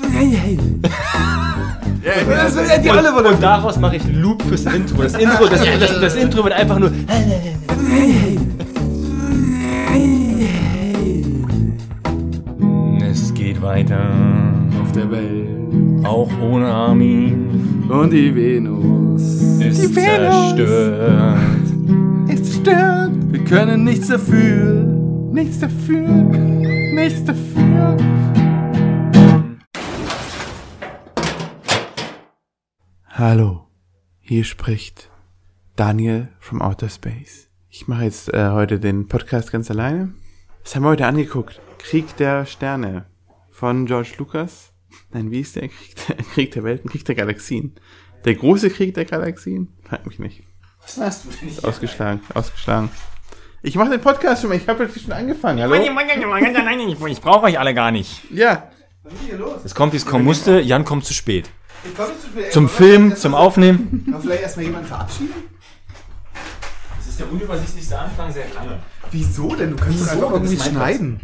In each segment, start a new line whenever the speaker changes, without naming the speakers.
Ja, das ist ja die Rolle von
Und daraus mache ich einen Loop fürs Intro. Das Intro, das, das, das Intro wird einfach nur. Es geht weiter.
auf der Welt.
Auch ohne Armin
Und die Venus
ist
Die Venus.
zerstört.
ist zerstört. Wir können nichts dafür. Nichts dafür. Nichts dafür. Hallo, hier spricht Daniel from Outer Space. Ich mache jetzt äh, heute den Podcast ganz alleine. Was haben wir heute angeguckt? Krieg der Sterne von George Lucas. Nein, wie ist der Krieg der, Krieg der Welten? Krieg der Galaxien. Der große Krieg der Galaxien? Frag mich nicht.
Was hast du denn
Ist ausgeschlagen, ausgeschlagen. Ich mache den Podcast schon mal. Ich habe jetzt schon angefangen. Hallo?
Ich brauche euch alle gar nicht.
Ja.
Es kommt, wie es kommen musste. Jan kommt zu spät.
Ich komme zu spät.
Zum Film, zum Aufnehmen.
Kann vielleicht erstmal jemanden verabschieden?
Das ist der unübersichtlichste Anfang sehr lange.
Wieso denn? Du kannst
Wieso?
doch einfach irgendwie schneiden.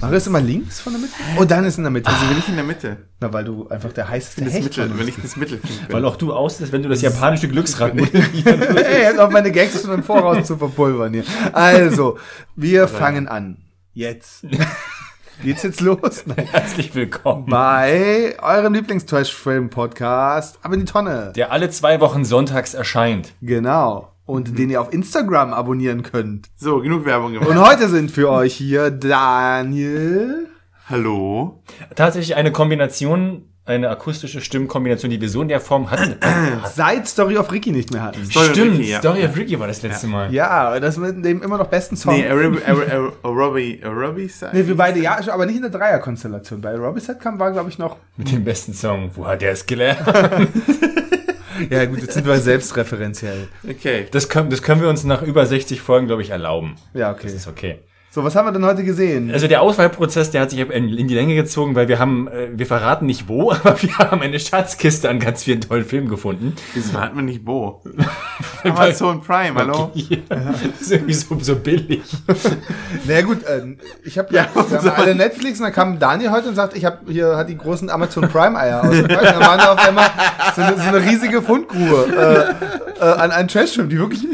Mach das immer links von der Mitte? Oh, dann ist in der Mitte. Also will ich in der Mitte.
Na, weil du einfach der heißeste
Das
Hecht
Mittel,
bist.
wenn ich das bin.
Weil auch du aussiehst, wenn du das japanische Glücksrad.
Ey, jetzt auf meine Gags schon im Voraus zu verpulvern hier. Also, wir fangen an. Jetzt. Geht's jetzt los? Nein.
Herzlich willkommen.
Bei eurem Lieblings-Trash-Film-Podcast, aber in die Tonne.
Der alle zwei Wochen sonntags erscheint.
Genau. Und den ihr auf Instagram abonnieren könnt.
So, genug Werbung gemacht.
Und heute sind für euch hier Daniel.
Hallo?
Tatsächlich eine Kombination, eine akustische Stimmkombination, die wir so in der Form hatten.
Seit Story of Ricky nicht mehr hatten.
Story of
Stimmt,
Ricky, ja.
Story of Ricky war das letzte Mal.
Ja, das mit dem immer noch besten Song.
Nee, Arabi, Arabi
Nee, wir beide, ja, aber nicht in der Dreierkonstellation. Bei Robbie kam war, glaube ich, noch.
Mit dem besten Song. Wo hat der es gelernt?
Ja, gut, jetzt sind wir selbstreferenziell.
Okay.
Das können, das können wir uns nach über 60 Folgen, glaube ich, erlauben.
Ja, okay.
Das ist okay.
So, was haben wir denn heute gesehen?
Also der Auswahlprozess, der hat sich in in die Länge gezogen, weil wir haben, äh, wir verraten nicht wo, aber wir haben eine Schatzkiste an ganz vielen tollen Filmen gefunden.
Wieso hat man nicht wo? Amazon Prime, hallo?
Ja, das ist irgendwie so, so billig.
Na gut, äh, ich habe
Ja,
wir haben alle Netflix und dann kam Daniel heute und sagt, ich habe hier hat die großen Amazon Prime Eier ausgepackt. Und dann waren da auf einmal so eine, so eine riesige Fundgrube äh, äh, an einen Trashfilm, die wirklich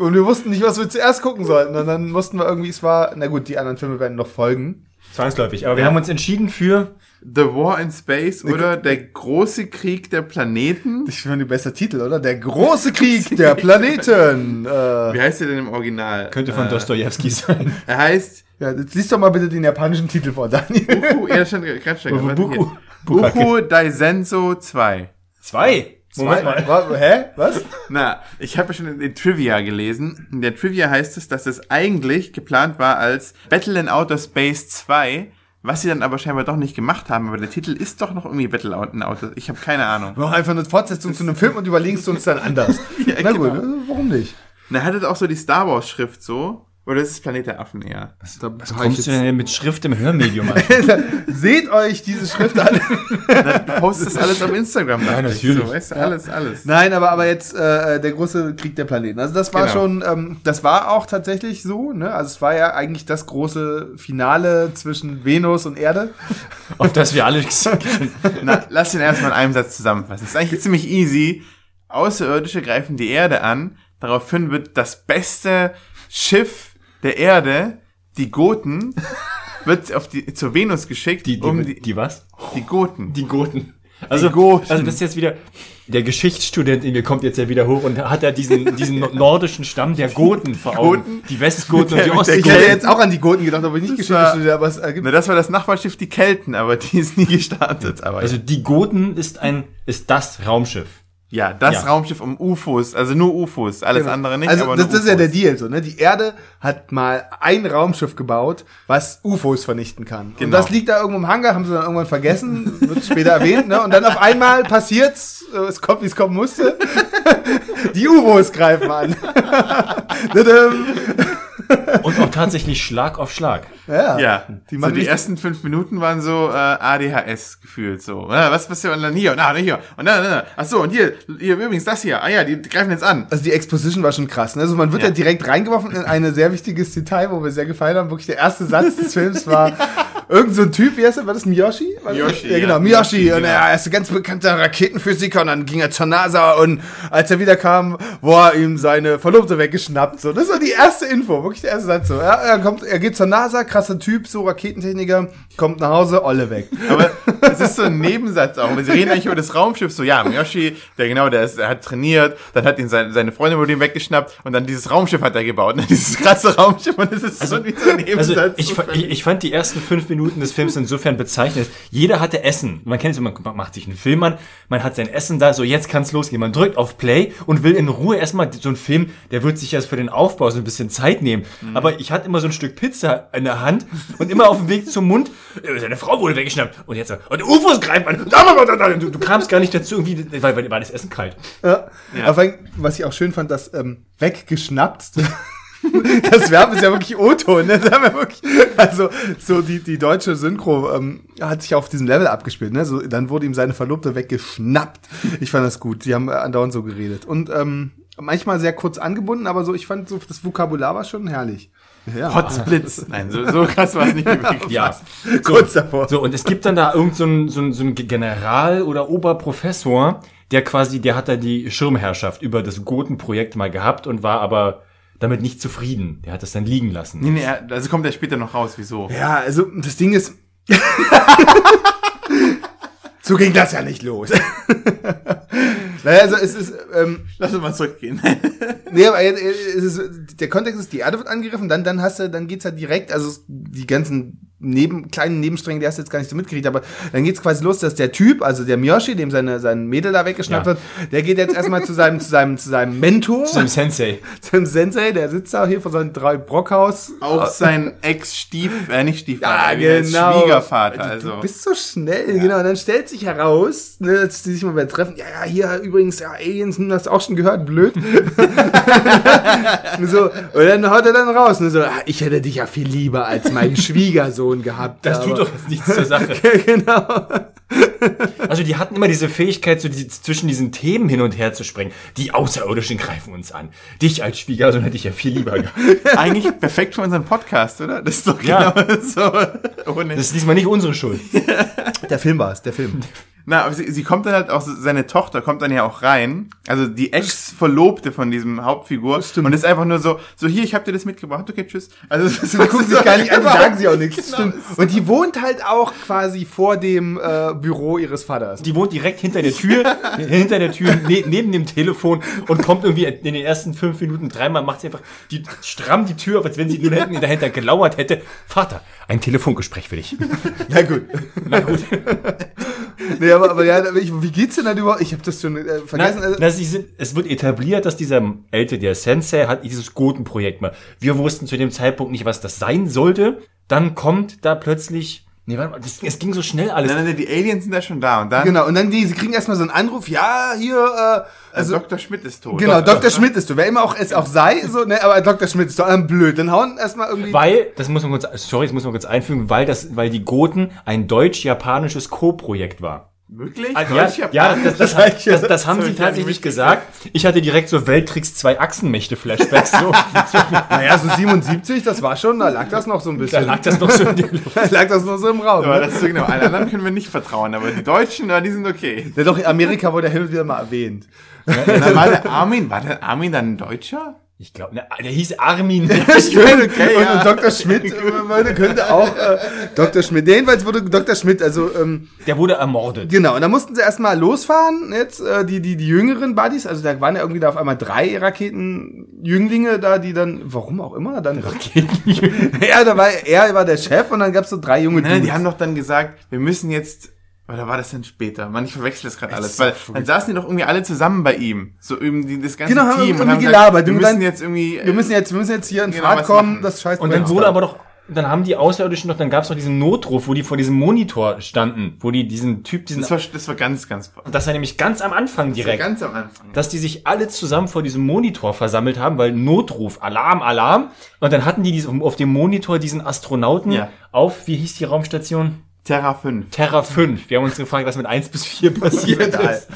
und wir wussten nicht, was wir zuerst gucken sollten. Und dann mussten wir irgendwie, es war, na gut, die anderen Filme werden noch folgen.
Zwangsläufig. Aber wir haben uns entschieden für
The War in Space oder Der große Krieg der Planeten.
Ich finde die beste Titel, oder? Der große Krieg der Planeten. Äh,
Wie heißt der denn im Original?
könnte von
äh,
Dostojewski sein.
Er heißt
ja, jetzt liest doch mal bitte den japanischen Titel vor, Daniel.
Buku, ja, stand ganz schön. Warte,
Buku.
Buku Daisenso 2.
Zwei. Moment mal.
Wa- Hä? Was?
Na, ich habe ja schon in den Trivia gelesen. In der Trivia heißt es, dass es eigentlich geplant war als Battle in Outer Space 2, was sie dann aber scheinbar doch nicht gemacht haben. Aber der Titel ist doch noch irgendwie Battle Out in Outer. Ich habe keine Ahnung.
Wir machen einfach eine Fortsetzung zu einem Film und überlegst du uns dann anders.
Ja,
Na gut,
genau.
äh, warum nicht?
Na, hat es auch so die Star Wars Schrift so? Oder ist es Planet der Affen eher?
Da
Kommst du denn mit Schrift im Hörmedium an?
Seht euch diese Schrift an.
Du postest alles auf Instagram. ich.
natürlich.
So, weißt du, alles, alles.
Nein, aber, aber jetzt äh, der große Krieg der Planeten. Also das war
Genau.
schon, ähm, das war auch tatsächlich so. Ne? Also es war ja eigentlich das große Finale zwischen Venus und Erde.
Auf das wir alle
Na, lass den erstmal in einem Satz zusammenfassen. Es ist eigentlich ziemlich easy. Außerirdische greifen die Erde an. Daraufhin wird das beste Schiff der Erde, die Goten, wird auf die, zur Venus geschickt,
die, die,
um
die,
die,
was?
die Goten.
Die Goten. Also,
Goten.
also das ist jetzt wieder, der Geschichtsstudent in mir kommt jetzt ja wieder hoch und hat ja diesen, diesen nordischen Stamm der Goten vor Augen.
Goten?
Die Westgoten und die
der-
Ich hätte
der-
Ostgoten.
jetzt auch an die Goten gedacht, aber nicht Geschichte studiert, aber es ergibt.
Na, das war das Nachbarschiff, die Kelten, aber die ist nie gestartet. Aber
Also die Goten ist ein, ist das Raumschiff.
Ja, das
ja.
Raumschiff um UFOs, also nur UFOs, alles
Genau.
andere nicht.
Also das, das ist ja der Deal so, ne? Die Erde hat mal ein Raumschiff gebaut, was UFOs vernichten kann. Und
Genau.
das liegt da irgendwo im Hangar, haben sie dann irgendwann vergessen, wird später erwähnt, ne? Und dann auf einmal passiert's, äh, es kommt, wie es kommen musste. Die UFOs greifen an.
Und auch tatsächlich Schlag auf Schlag.
ja.
Ja,
Die
so die ersten fünf Minuten waren so äh, ADHS gefühlt so. Ja, was passiert und dann hier und da, hier und dann, dann, dann. Ach so und hier, hier übrigens das hier. Ah ja, die greifen jetzt an.
Also die Exposition war schon krass. Ne? Also man wird ja.
Ja.
direkt reingeworfen in ein sehr wichtiges Detail, wo wir sehr gefallen haben. Wirklich der erste Satz des Films war, irgend so ein Typ, wie heißt er, war das Miyoshi? War das-
Miyoshi,
ja, genau,
ja.
Miyoshi.
Miyoshi,
Und
genau.
er ist ein ganz bekannter Raketenphysiker und dann ging er zur NASA und als er wiederkam, war ihm seine Verlobte weggeschnappt. So, das war die erste Info, wirklich der erste Satz. So, ja, er kommt, er geht zur NASA, krasser Typ, so Raketentechniker, kommt nach Hause, Olle weg.
Aber es ist so ein Nebensatz auch. Sie reden eigentlich über das Raumschiff. So, ja, Miyoshi, der genau, der, ist, der hat trainiert, dann hat ihn seine, seine Freundin wurde ihm weggeschnappt und dann dieses Raumschiff hat er gebaut. Ne? Dieses krasse Raumschiff und es ist so wie so ein
Also
Nebensatz.
ich,
so
fa-
völlig-
ich, ich fand die ersten fünf Minuten des Films insofern bezeichnend. Jeder hatte Essen. Man kennt es, man macht sich einen Film an, man hat sein Essen da, so jetzt kann's losgehen. Man drückt auf Play und will in Ruhe erstmal so ein Film, der wird sich erst für den Aufbau so ein bisschen Zeit nehmen.
Mhm.
Aber ich hatte immer so ein Stück Pizza in der Hand und immer auf dem Weg zum Mund, äh, seine Frau wurde weggeschnappt und jetzt, und UFOs greift man. Du, du kamst gar nicht dazu, irgendwie, weil, weil war das Essen kalt.
Ja. Aber vor allem, was ich auch schön fand, dass ähm, weggeschnappt. Das Verb ist ja wirklich O-Ton, ne? Wir wirklich, also so die, die deutsche Synchro ähm, hat sich auf diesem Level abgespielt, ne? So, dann wurde ihm seine Verlobte weggeschnappt. Ich fand das gut. Die haben andauernd so geredet. Und ähm, manchmal sehr kurz angebunden, aber so, ich fand so, das Vokabular war schon herrlich. Ja,
Hotsplits. Nein, so, so krass war es nicht wirklich.
Ja.
kurz davor.
So, und es gibt dann da irgend so ein, so ein, so ein General oder Oberprofessor, der quasi, der hat da die Schirmherrschaft über das Goten-Projekt mal gehabt und war aber damit nicht zufrieden. Der hat das dann liegen lassen.
Nee, nee, also kommt er später noch raus, wieso?
Ja, also das Ding ist. so ging das ja nicht los. naja, also es ist. Ähm,
Lass uns mal zurückgehen.
Nee, aber jetzt, äh, es ist, der Kontext ist, die Erde wird angegriffen, dann, dann hast du, dann geht's halt direkt, also die ganzen neben, kleinen Nebenstränge, die hast du jetzt gar nicht so mitgekriegt, aber dann geht's quasi los, dass der Typ, also der Miyoshi, dem seine, sein Mädel da weggeschnappt
Ja.
wird, der geht jetzt erstmal zu seinem, zu seinem, zu seinem Mentor,
Zu dem Sensei.
zu seinem Sensei, der sitzt da hier vor seinem drei Brockhaus.
Auch sein Ex-Stief, äh, nicht Stiefvater,
Ja, genau.
Schwiegervater,
Du
also.
bist so schnell, genau. Und dann stellt sich heraus, ne, dass die sich mal wieder treffen. Ja, ja, hier übrigens, ja, Aliens, hm, hast du auch schon gehört, blöd. Und so, und dann haut er dann raus. Und so, ah, ich hätte dich ja viel lieber als meinen Schwiegersohn gehabt.
Das tut doch jetzt nichts zur Sache.
genau.
Also die hatten immer diese Fähigkeit, so die, zwischen diesen Themen hin und her zu springen. Die Außerirdischen greifen uns an. Dich als Schwiegersohn hätte ich ja viel lieber gehabt.
Eigentlich perfekt für unseren Podcast, oder? Das ist doch
Ja.
genau so. Ohne
Das ist diesmal nicht unsere Schuld.
Der Film war es, der Film.
Na, aber sie, sie kommt dann halt auch, seine Tochter kommt dann ja auch rein. Also die Ex-Verlobte von diesem Hauptfigur.
stimmt.
Und ist einfach nur so, so hier, ich hab dir das mitgebracht, okay, tschüss. Also das
gucken sich gar nicht an, die sagen sie auch nichts.
Genau.
Stimmt. Und die wohnt halt auch quasi vor dem äh, Büro ihres Vaters.
Die wohnt direkt hinter der Tür, hinter der Tür, ne, neben dem Telefon und kommt irgendwie in den ersten fünf Minuten dreimal, macht sie einfach die, stramm die Tür auf, als wenn sie nur hinten dahinter gelauert hätte. Vater, ein Telefongespräch für dich.
Na gut.
Na gut.
Nee, aber, aber ja, ich, wie geht's denn dann überhaupt? Ich habe das schon äh, vergessen.
Na,
Also,
na, sind, es wird etabliert, dass dieser ältere, der Sensei, hat dieses Goten-Projekt mal. Wir wussten zu dem Zeitpunkt nicht, was das sein sollte. Dann kommt da plötzlich, nee, warte mal, das, es ging so schnell alles.
Nein, nein, die Aliens sind da schon da. Und dann,
Genau, und dann die, sie kriegen erstmal so einen Anruf, ja, hier, äh,
also Dr. Schmidt ist tot.
genau, Dr. Schmidt ist du, wer immer auch es auch sei, so, ne, aber Dr. Schmidt ist doch ähm, blöd. Dann hauen erstmal irgendwie.
Weil, das muss man kurz, sorry, das muss man kurz einfügen, weil das, weil die Goten ein deutsch-japanisches Co-Projekt war.
Wirklich?
Ah, Ja, ja, das, das, das, das, das haben sie tatsächlich gesagt. Ich hatte direkt so Weltkriegs zwei Achsenmächte-Flashbacks. So.
Naja, so 77, das war schon, da lag das noch so ein
Da
bisschen.
lag das noch so in.
Da lag das noch so im Raum.
Aber
Ne?
das ist genau. Allen anderen können wir nicht vertrauen, aber die Deutschen, ja, die sind okay.
Ja, doch, Amerika wurde hin und wieder mal erwähnt.
Dann war der Armin, war der Armin dann ein Deutscher?
Ich glaube, der hieß Armin.
Schön,
okay,
und,
ja.
und Dr. Schmidt Leute, könnte auch äh, Dr. Schmidt. Jedenfalls wurde Dr. Schmidt, also ähm,
Der wurde ermordet.
genau, und da mussten sie erstmal losfahren, jetzt, äh, die, die, die jüngeren Buddies, also da waren ja irgendwie da auf einmal drei Raketenjünglinge da, die dann, warum auch immer, dann. ja, da war er war der Chef und dann gab's so drei junge
Nein, die haben doch dann gesagt, wir müssen jetzt, oder war das denn später? Man, ich verwechsel das gerade alles, weil dann saßen die doch irgendwie alle zusammen bei ihm, so irgendwie das ganze
Genau, haben
Team
irgendwie
gesagt,
gelabert.
wir müssen
dann-
jetzt irgendwie,
wir müssen jetzt, wir müssen jetzt hier in
Genau,
Fahrt kommen,
machen.
das scheiß
Und dann wurde aber doch, dann haben die Außerirdischen noch, dann gab es noch diesen Notruf, wo die vor diesem Monitor standen, wo die diesen Typ, diesen,
das war, das war ganz, ganz,
das war nämlich ganz am Anfang
das war
direkt,
ganz am Anfang.
dass die sich alle zusammen vor diesem Monitor versammelt haben, weil Notruf, Alarm, Alarm. Und dann hatten die diesen, auf dem Monitor diesen Astronauten
Ja.
auf, wie hieß die Raumstation?
Terra 5.
Terra 5. Wir haben uns gefragt, was mit 1 bis 4 passiert ist.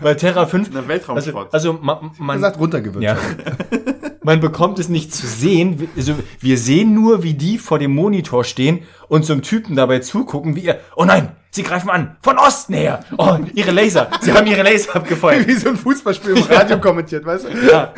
Weil Terra 5,
Na, Weltraumschrott.
also, also ma, man,
gesagt runtergewirkt.
ja. man bekommt es nicht zu sehen. Also wir sehen nur, wie die vor dem Monitor stehen und zum Typen dabei zugucken, wie er, oh nein, sie greifen an, von Osten her. Oh, ihre Laser, sie haben ihre Laser abgefeuert.
Wie so ein Fußballspiel im Radio kommentiert, weißt du?
Ja.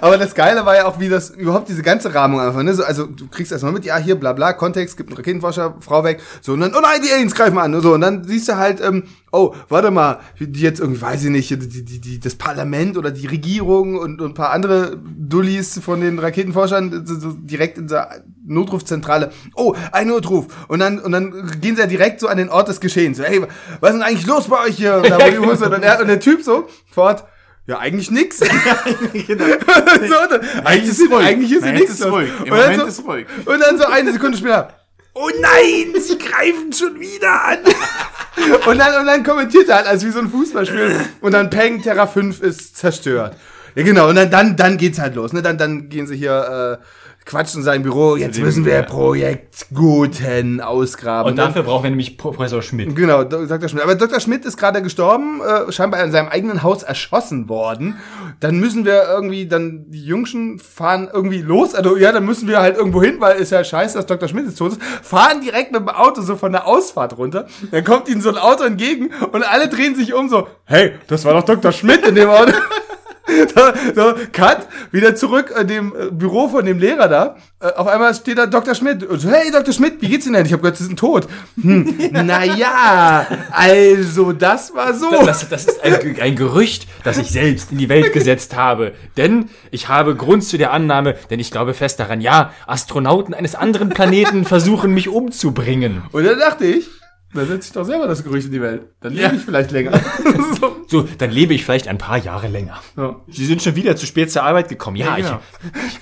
Aber das Geile war ja auch, wie das überhaupt diese ganze Rahmung einfach, ne? So, also du kriegst erstmal mit, ja, hier, bla bla, Kontext, gibt einen Raketenforscher, Frau weg, so, und dann, oh nein, die Aliens greifen an, und so, und dann siehst du halt, ähm, oh, warte mal, die jetzt irgendwie, weiß ich nicht, die, die, die, das Parlament oder die Regierung und, und ein paar andere Dullis von den Raketenforschern so, direkt in der Notrufzentrale, oh, ein Notruf, und dann, und dann gehen sie ja direkt so an den Ort des Geschehens, so, hey, was ist denn eigentlich los bei euch hier? Und, Hose- und, der, und der Typ so, fort, ja, eigentlich nix.
genau.
so, eigentlich ist,
ruhig.
eigentlich ist
jetzt ist ruhig. Im
Und
Moment
so,
ist ruhig.
Und dann so eine Sekunde später, oh nein, sie greifen schon wieder an. und, dann, und dann kommentiert er halt, als wie so ein Fußballspiel. Und dann Peng, Terra 5 ist zerstört. Ja, genau. Und dann, dann, dann geht's halt los. Ne? Dann, dann gehen sie hier, äh, quatschen in sein Büro. Jetzt müssen wir. Projekt Guten ausgraben.
Und dafür brauchen wir nämlich Professor Schmidt.
Genau, Dr. Schmidt. Aber Dr. Schmidt ist gerade gestorben, äh, scheinbar in seinem eigenen Haus erschossen worden. Dann müssen wir irgendwie, dann die Jungschen fahren irgendwie los. Also ja, dann müssen wir halt irgendwo hin, weil ist ja scheiße, dass Dr. Schmidt jetzt tot ist. Fahren direkt mit dem Auto so von der Ausfahrt runter. Dann kommt ihnen so ein Auto entgegen und alle drehen sich um so, hey, das war doch Dr. Schmidt in dem Auto. So, so, Cut, wieder zurück in dem äh, Büro von dem Lehrer da. Äh, auf einmal steht da Dr. Schmidt. Und so, hey, Dr. Schmidt, wie geht's Ihnen denn? Ich habe gehört, Sie sind tot. Hm, naja, also, das war so.
Das, das ist ein, ein Gerücht, das ich selbst in die Welt gesetzt habe. Denn ich habe Grund zu der Annahme, denn ich glaube fest daran, ja, Astronauten eines anderen Planeten versuchen mich umzubringen.
Und dann dachte ich, da setze ich doch selber das Gerücht in die Welt. Dann lebe
Ja.
ich vielleicht länger. so.
So, dann lebe ich vielleicht ein paar Jahre länger.
Ja.
Sie sind schon wieder zu spät zur Arbeit gekommen. Ja,
Ja, genau.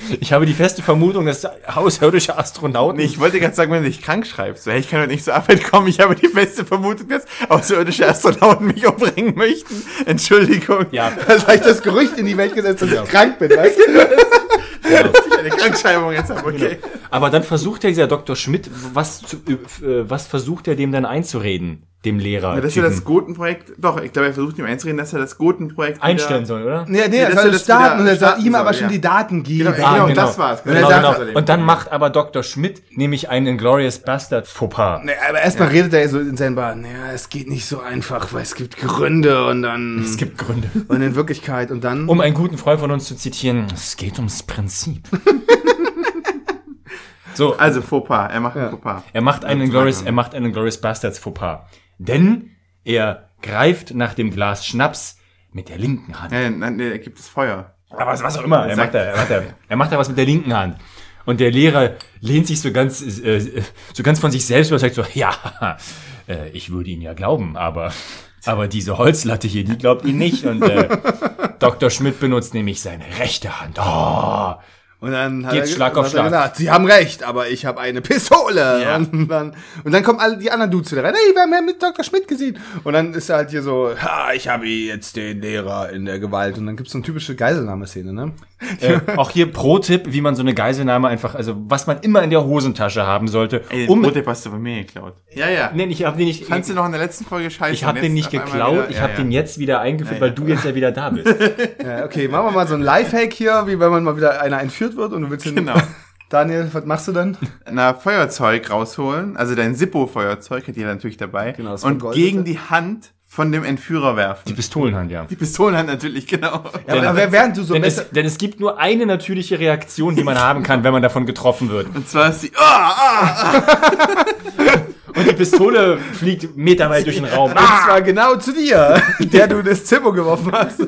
ich, ich, ich habe die feste Vermutung, dass außerirdische Astronauten.
Nee, ich wollte gerade sagen, wenn du dich krank schreibst, so, hey, ich kann heute nicht zur Arbeit kommen, ich habe die feste Vermutung, dass außerirdische Astronauten mich umbringen möchten. Entschuldigung.
Ja,
habe ich das Gerücht in die Welt gesetzt, dass ich krank bin, weißt du?
Ich eine Krankschreibung jetzt habe, okay.
aber dann versucht ja dieser Dr. Schmidt, was, zu, äh, was versucht er dem dann einzureden, dem Lehrer?
Ja, dass er das Goten-Projekt, doch, ich glaube, er versucht ihm einzureden, dass er das Goten-Projekt
einstellen soll, oder?
Nee, nee,
Ja,
er soll
das
starten und er soll ihm aber
soll,
schon
ja.
die Daten geben.
Genau,
Ah,
genau, das war's.
Und
Genau,
sagt-
genau. Und dann macht aber Dr. Schmidt nämlich einen Inglourious Bastard Fauxpas.
Nee, aber erstmal redet er so in seinen Bahnen, naja, es geht nicht so einfach, weil es gibt Gründe und dann.
Es gibt Gründe.
und in Wirklichkeit und dann.
Um einen guten Freund von uns zu zitieren, es geht ums Prinzip. so,
Also, Fauxpas, er macht
Ja.
ein Fauxpas.
er macht einen Glorious, er macht einen Glorious Bastards Fauxpas. Denn er greift nach dem Glas Schnaps mit der linken Hand.
Nein, nee, er gibt es Feuer.
Aber was, was auch immer, er macht, da, er, macht da, er macht da was mit der linken Hand. Und der Lehrer lehnt sich so ganz, äh, so ganz von sich selbst überzeugt, so, ja, äh, ich würde ihn ja glauben, aber, aber diese Holzlatte hier, die glaubt ihn nicht. Und äh, Dr. Schmidt benutzt nämlich seine rechte Hand. Oh,
Und dann hat
Geht's
er,
Schlag auf Schlag.
gesagt, sie haben recht, aber ich habe eine Pistole.
Ja.
Und, dann, und dann kommen alle die anderen Dudes wieder rein. Hey, wir haben ja mit Dr. Schmidt gesehen. Und dann ist er halt hier so, ha, ich habe jetzt den Lehrer in der Gewalt. Und dann gibt's so eine typische Geiselnahmeszene, ne?
Äh, auch hier Pro-Tipp, wie man so eine Geiselnahme einfach, also was man immer in der Hosentasche haben sollte,
Ey,
um...
Brotdip hast du von mir geklaut. Ja, ja.
Nee, ich habe den nicht...
Fandst du noch in der letzten Folge scheiße?
ich habe
und
den nicht geklaut,
wieder-
ich
ja,
habe
ja.
den jetzt wieder eingeführt,
Ja,
weil
ja.
du jetzt ja wieder da bist.
Ja, okay, machen wir mal so ein Lifehack hier, wie wenn man mal wieder einer entführt wird und du willst ihn.
Genau.
Daniel, was machst du dann?
Na, Feuerzeug rausholen, also dein Zippo-Feuerzeug hat jeder natürlich dabei.
Genau, das
und gegen die Hand von dem Entführer werfen.
Die Pistolenhand, ja.
Die Pistolenhand natürlich, genau.
Ja, aber während du so
Denn es, denn es gibt nur eine natürliche Reaktion, die man haben kann, wenn man davon getroffen wird.
Und zwar ist die, ah, ah,
Und die Pistole fliegt meterweit durch den Raum.
Und zwar genau zu dir, der du das Zimmer geworfen hast.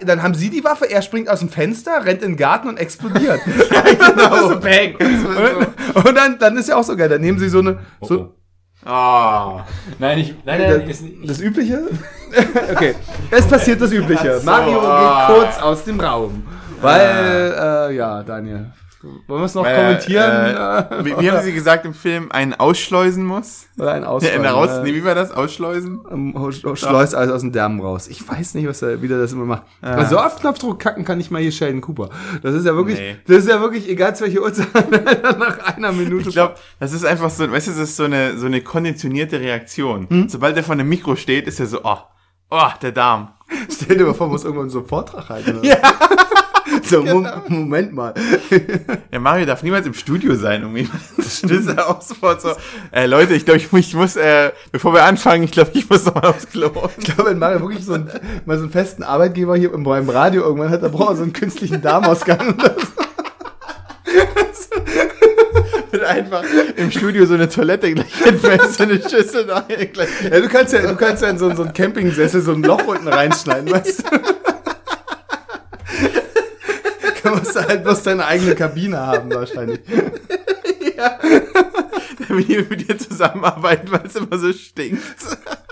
Dann haben sie die Waffe, er springt aus dem Fenster, rennt in den Garten und explodiert.
genau. Bang.
Und, und dann, dann ist ja auch so geil, dann nehmen sie so eine, so,
Ah.
Nein, ich, nein, nein, ist nicht.
das Übliche? okay, es passiert das Übliche. Mario
ah.
geht kurz aus dem Raum. Weil, äh, ja, Daniel. Wollen wir es noch kommentieren?
Äh, wie, haben sie gesagt im Film, einen ausschleusen muss?
Oder ein
Ja,
Ausfall?
raus,
äh,
nee, wie war das? Ausschleusen?
ähm, schleust alles aus dem Darm raus. Ich weiß nicht, was er wieder das immer macht. Also auf Knopfdruck kacken kann ich mal hier Sheldon Cooper. Das ist ja wirklich,
Nee.
das ist ja wirklich, egal zu welcher Uhrzeit, nach einer Minute.
Ich glaube, das ist einfach so, weißt du, das ist so eine, so eine konditionierte Reaktion.
Hm?
Sobald er vor einem Mikro steht, ist er so, oh, oh, der Darm.
stell dir mal vor, muss irgendwann so einen Vortrag halten. oder? So, Mo Moment mal.
Ja, Mario darf niemals im Studio sein, ist ja auch sofort so. Äh, Leute, ich glaube, ich muss, ich muss äh, bevor wir anfangen, ich glaube, ich muss noch mal aufs Klo.
Ich glaube, wenn Mario wirklich so einen, mal so einen festen Arbeitgeber hier im, im Radio irgendwann hat, dann braucht er so einen künstlichen Darmausgang. oder so.
Wird einfach im Studio so eine Toilette gleich hinfällt, so eine Schüssel da gleich.
Ja, du kannst ja, du kannst ja in so, so einen Campingsessel so ein Loch unten reinschneiden, weißt du? Da musst du halt bloß deine eigene Kabine haben, wahrscheinlich.
Damit die mit dir zusammenarbeiten, weil es immer so stinkt.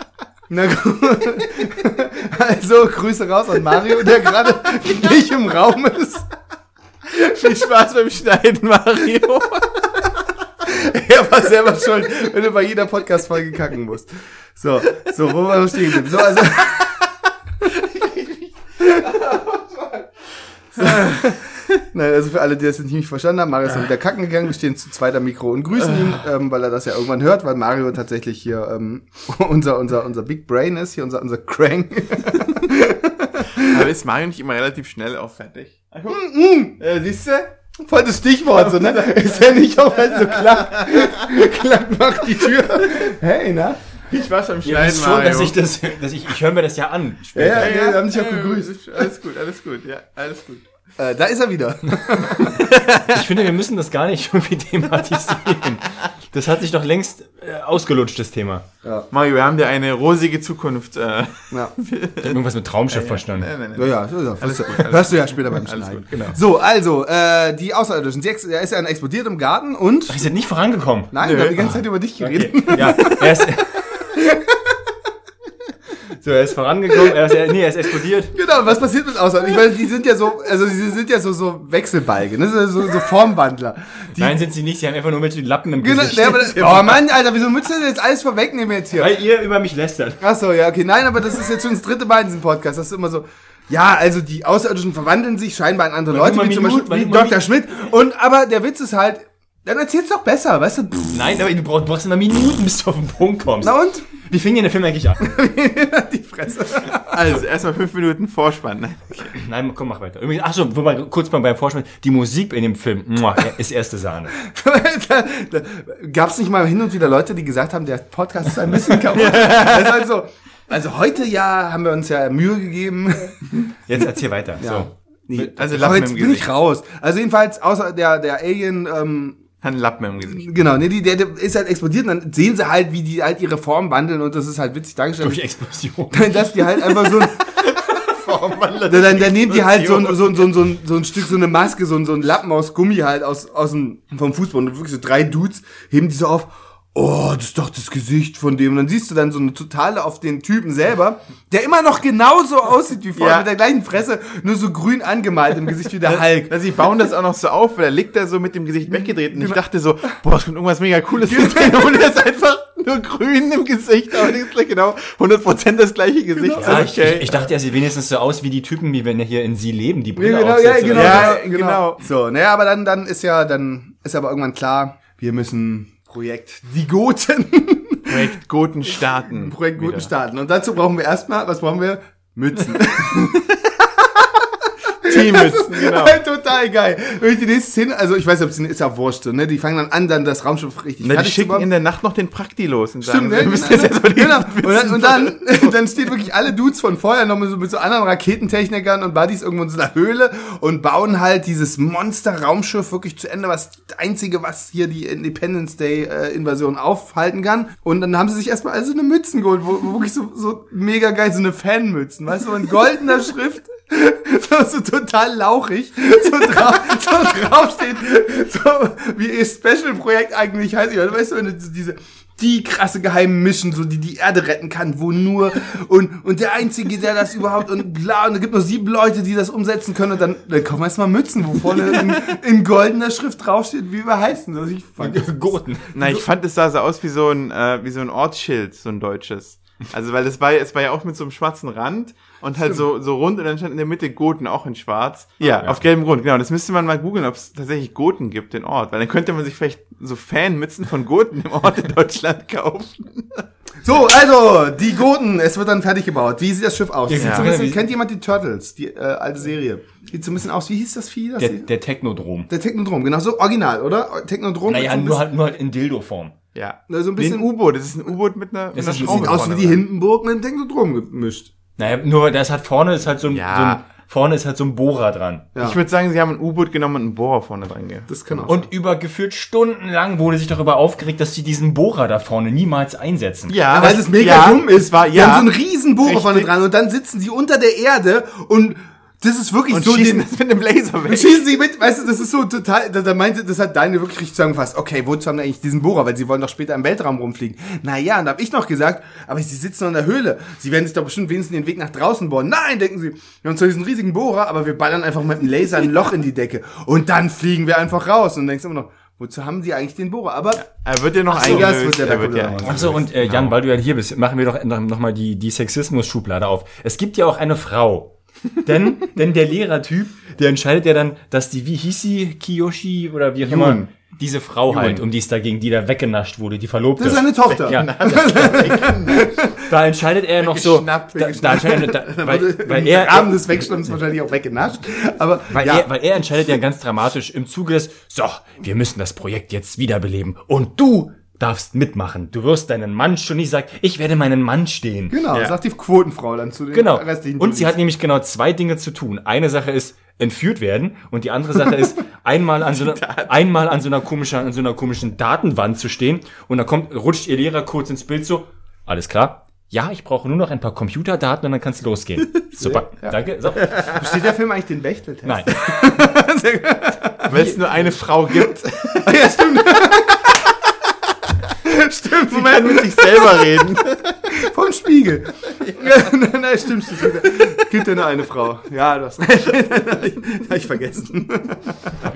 Na gut. Also, Grüße raus an Mario, der gerade nicht im Raum ist.
Viel Spaß beim Schneiden, Mario.
Er war selber schuld, wenn du bei jeder Podcast-Folge kacken musst. So, so, wo war wir stehen geblieben? So, also. Nein, also für alle, die das jetzt nicht verstanden haben, Mario ist dann wieder kacken gegangen, wir stehen zu zweiter Mikro und grüßen ihn, ähm, weil er das ja irgendwann hört, weil Mario tatsächlich hier ähm, unser, unser, unser Big Brain ist, hier unser, unser Crank.
Aber ist Mario nicht immer relativ schnell auch fertig?
Äh, siehst du? Voll das Stichwort, so, ne? Ist ja nicht auch wenn so klack, klack macht die Tür. Hey, na?
Viel Spaß beim
Ihr
Schneiden,
schon,
Mario.
dass ich das, dass ich, ich höre mir das ja an.
Ja,
Später.
ja, ja, wir haben dich auch
ja,
begrüßt.
Alles gut, alles gut, ja, alles gut.
Äh, da ist er wieder.
Ich finde, wir müssen das gar nicht irgendwie thematisieren. Das hat sich doch längst äh, ausgelutscht, das Thema.
Mario, wir haben dir eine rosige Zukunft. Äh,
Ja.
Ich hab irgendwas mit Traumschiff verstanden.
nein, nein,
Ja, ja, so, so.
Alles gut, alles
Hörst du ja später beim
Alles
Schneiden.
gut, genau.
So, also, äh, die Außerirdischen. Sie er ist ja explodiert im Garten und.
Die sind nicht vorangekommen.
Nein,
Nö.
wir haben die ganze Zeit über dich geredet.
Okay. Ja, er ist. so, er ist vorangekommen, er ist, er, nee, er ist explodiert.
Genau, was passiert mit Außerirdischen? Ich meine, die sind ja so, also sie sind ja so, so Wechselbalge, ne? so, so, Formwandler. Die,
Nein, sind sie nicht, sie haben einfach nur welche Lappen im
genau,
Gesicht.
ja, oh Mann, Alter, wieso müsst ihr jetzt alles vorwegnehmen jetzt hier?
Weil ihr über mich lästert.
Ach so, ja, okay. Nein, aber das ist jetzt schon das dritte Mal in diesem Podcast. Das ist immer so, ja, also die Außerirdischen verwandeln sich scheinbar in andere Leute, wie zum Beispiel wie Dr. Schmidt. Und, aber der Witz ist halt, dann erzähl's doch besser, weißt du?
Nein, aber du brauchst, brauchst immer Minuten, bis du auf den Punkt kommst.
Na und?
Wie fing denn der Film eigentlich an?
die Fresse.
Also, erstmal fünf Minuten Vorspann. Nein, okay.
Nein, komm, mach weiter. Übrigens, ach so, wobei, kurz mal beim Vorspielen, die Musik in dem Film muah, ist erste Sahne.
da, da, gab's nicht mal hin und wieder Leute, die gesagt haben, der Podcast ist ein bisschen kaputt. Das halt so, also heute ja haben wir uns ja Mühe gegeben.
Jetzt erzähl weiter.
Ja.
So.
Nee,
Also
jetzt
im
bin ich raus. Also jedenfalls, außer der, der Alien, ähm,
Hat einen Lappen im Gesicht.
Genau, nee, die, der, der ist halt explodiert und dann sehen sie halt, wie die halt ihre Form wandeln und das ist halt witzig dargestellt.
Durch Explosion.
dass die halt einfach so ein, dann, dann, dann nehmen die halt so ein, so, ein, so, ein, so, ein, so ein Stück, so eine Maske, so ein, so ein Lappen aus Gummi halt aus, aus dem, vom Fußball und wirklich so drei Dudes heben die so auf, oh, das ist doch das Gesicht von dem. Und dann siehst du dann so eine totale auf den Typen selber, der immer noch genauso aussieht wie vorher,
Ja.
mit der gleichen Fresse, nur so grün angemalt im Gesicht wie der Hulk.
Also, sie bauen das auch noch so auf, weil er liegt da so mit dem Gesicht weggedreht und ich dachte so, boah, es kommt irgendwas mega Cooles drin und er ist einfach nur grün im Gesicht, aber das ist gleich genau 100% das gleiche Gesicht.
Genau.
Ja, ich, ich, ich dachte, er sieht wenigstens so aus wie die Typen, wie wenn er hier in Sie leben, die
Ja,
Brille
genau, ja,
aufsetzt.
genau,
Ja,
genau,
genau.
So, naja, aber dann, dann ist ja, dann ist aber irgendwann klar, wir müssen Projekt Die Goten,
Projekt Goten starten.
Projekt Goten
Wieder.
starten. Und dazu brauchen wir erstmal, was brauchen wir? Mützen.
Teammützen, genau.
Halt total geil. Wenn ich die nächste Szene, also ich weiß, ob es ist ja wurscht, ne? Die fangen dann an, dann das Raumschiff richtig
Na, die
fertig zu
schicken in der Nacht noch den Prakti los und
Stimmt,
sagen,
ne?
wir
Genau,
müssen jetzt erstmal die
genau. Und dann, und dann, dann stehen wirklich alle Dudes von vorher noch mit so, mit so anderen Raketentechnikern und Buddies irgendwo in so einer Höhle und bauen halt dieses Monster-Raumschiff wirklich zu Ende, was das einzige, was hier die Independence Day-Invasion aufhalten kann. Und dann haben sie sich erstmal also eine Mützen geholt, wo, wo wirklich so, so mega geil, so eine Fanmützen, weißt du, in goldener Schrift. So, total lauchig, so, drauf, so draufsteht, so wie ihr Special-Projekt eigentlich heißt. Weißt du, wenn du diese, die krasse geheime Mission, so die die Erde retten kann, wo nur und und der einzige, der das überhaupt und bla und es gibt nur sieben Leute, die das umsetzen können und dann dann kommen erstmal Mützen, wo vorne in, in goldener Schrift draufsteht, wie wir heißen. Also ich fand das,
Goten.
Na, ich fand, es sah so aus wie so ein, äh, wie so ein Ortsschild, so ein deutsches. Also, weil es war, es war ja auch mit so einem schwarzen Rand und halt so, so rund und dann stand in der Mitte Goten auch in schwarz. Ja,
Ja.
auf gelbem Grund, genau. Das müsste man mal googeln, ob es tatsächlich Goten gibt, den Ort. Weil dann könnte man sich vielleicht so Fanmützen von Goten im Ort in Deutschland kaufen.
So, also die Goten, es wird dann fertig gebaut. Wie sieht das Schiff aus?
Ja,
Sieht so ein bisschen, kennt jemand die Turtles, die äh, alte Serie? Sieht so ein bisschen aus, wie hieß das Vieh? Das
Der, der Technodrom.
der Technodrom, genau, so original, oder? Technodrom.
Naja,
so
nur halt, nur halt in Dildo-Form.
Ja.
So ein
Wie ein
bisschen-
U-Boot. Das ist ein U-Boot mit einer, mit
Das
einer
ist-
Schraube
sieht aus wie die
dran.
Hindenburg mit dem Technodrom gemischt.
Naja, nur das hat vorne ist halt so ein,
Ja.
so ein vorne ist halt so ein Bohrer dran.
Ja.
Ich würde sagen, sie haben ein U-Boot genommen und einen Bohrer vorne dran ge-
Das kann auch
Und über gefühlt stundenlang wurde sich darüber aufgeregt, dass sie diesen Bohrer da vorne niemals einsetzen.
Ja,
weil das mega
ja,
dumm ist.
Es war,
Die
ja.
haben so einen riesen Bohrer
Richtig.
vorne dran und dann sitzen sie unter der Erde und das ist wirklich
und
so
schießen
den,
das mit einem Laser weg.
schießen sie mit, weißt du, das ist so total, da, da meinte, das hat Daniel wirklich richtig zusammengefasst. Okay, wozu haben die eigentlich diesen Bohrer? Weil sie wollen doch später im Weltraum rumfliegen. Naja, und da habe ich noch gesagt, aber sie sitzen noch in der Höhle. Sie werden sich doch bestimmt wenigstens den Weg nach draußen bohren. Nein, denken sie, wir haben zwar diesen riesigen Bohrer, aber wir ballern einfach mit dem Laser ein Loch in die Decke. Und dann fliegen wir einfach raus. Und dann denkst du immer noch, wozu haben sie eigentlich den Bohrer? Aber
Er wird ja noch
so,
eingelöst.
wird
er wird ja.
Achso, und äh,
Genau.
Jan, weil du ja hier bist, machen wir doch noch, noch mal die, die Sexismus-Schublade auf. Es gibt ja auch eine Frau. Denn, denn der Lehrertyp, der entscheidet ja dann, dass die, wie hieß sie, Kiyoshi oder wie auch immer,
Jun.
diese Frau halt, um die es da ging, die da weggenascht wurde, die Verlobte.
das ist seine Tochter.
ja, da entscheidet er noch so, da, da entscheidet, da, weil, weil er,
Rahmen des Wegschnappens wahrscheinlich auch weggenascht. Aber
Weil,
ja,
er, weil er entscheidet ja ganz dramatisch im Zuge des, so, wir müssen das Projekt jetzt wiederbeleben und du darfst mitmachen. Du wirst deinen Mann schon nicht sagen, ich werde meinen Mann stehen.
genau,
Ja.
sagt die Quotenfrau dann zu den
Genau.
restlichen
Und sie hat nämlich genau zwei Dinge zu tun. Eine Sache ist entführt werden und die andere Sache ist einmal an so einer, einmal an so einer komischen, an so einer komischen Datenwand zu stehen und dann kommt, rutscht ihr Lehrer kurz ins Bild so, alles klar. Ja, ich brauche nur noch ein paar Computerdaten und dann kann's losgehen. Super. Danke. So.
Besteht der Film eigentlich den Bechteltest?
Nein.
Weil es nur eine Frau gibt.
ja, stimmt. stimmt,
Sie kann mit sich selber reden.
Vom Spiegel. Ja, nein, nein, stimmt, stimmt. Gibt ja nur eine Frau. Ja, du hast recht. Hab ich vergessen.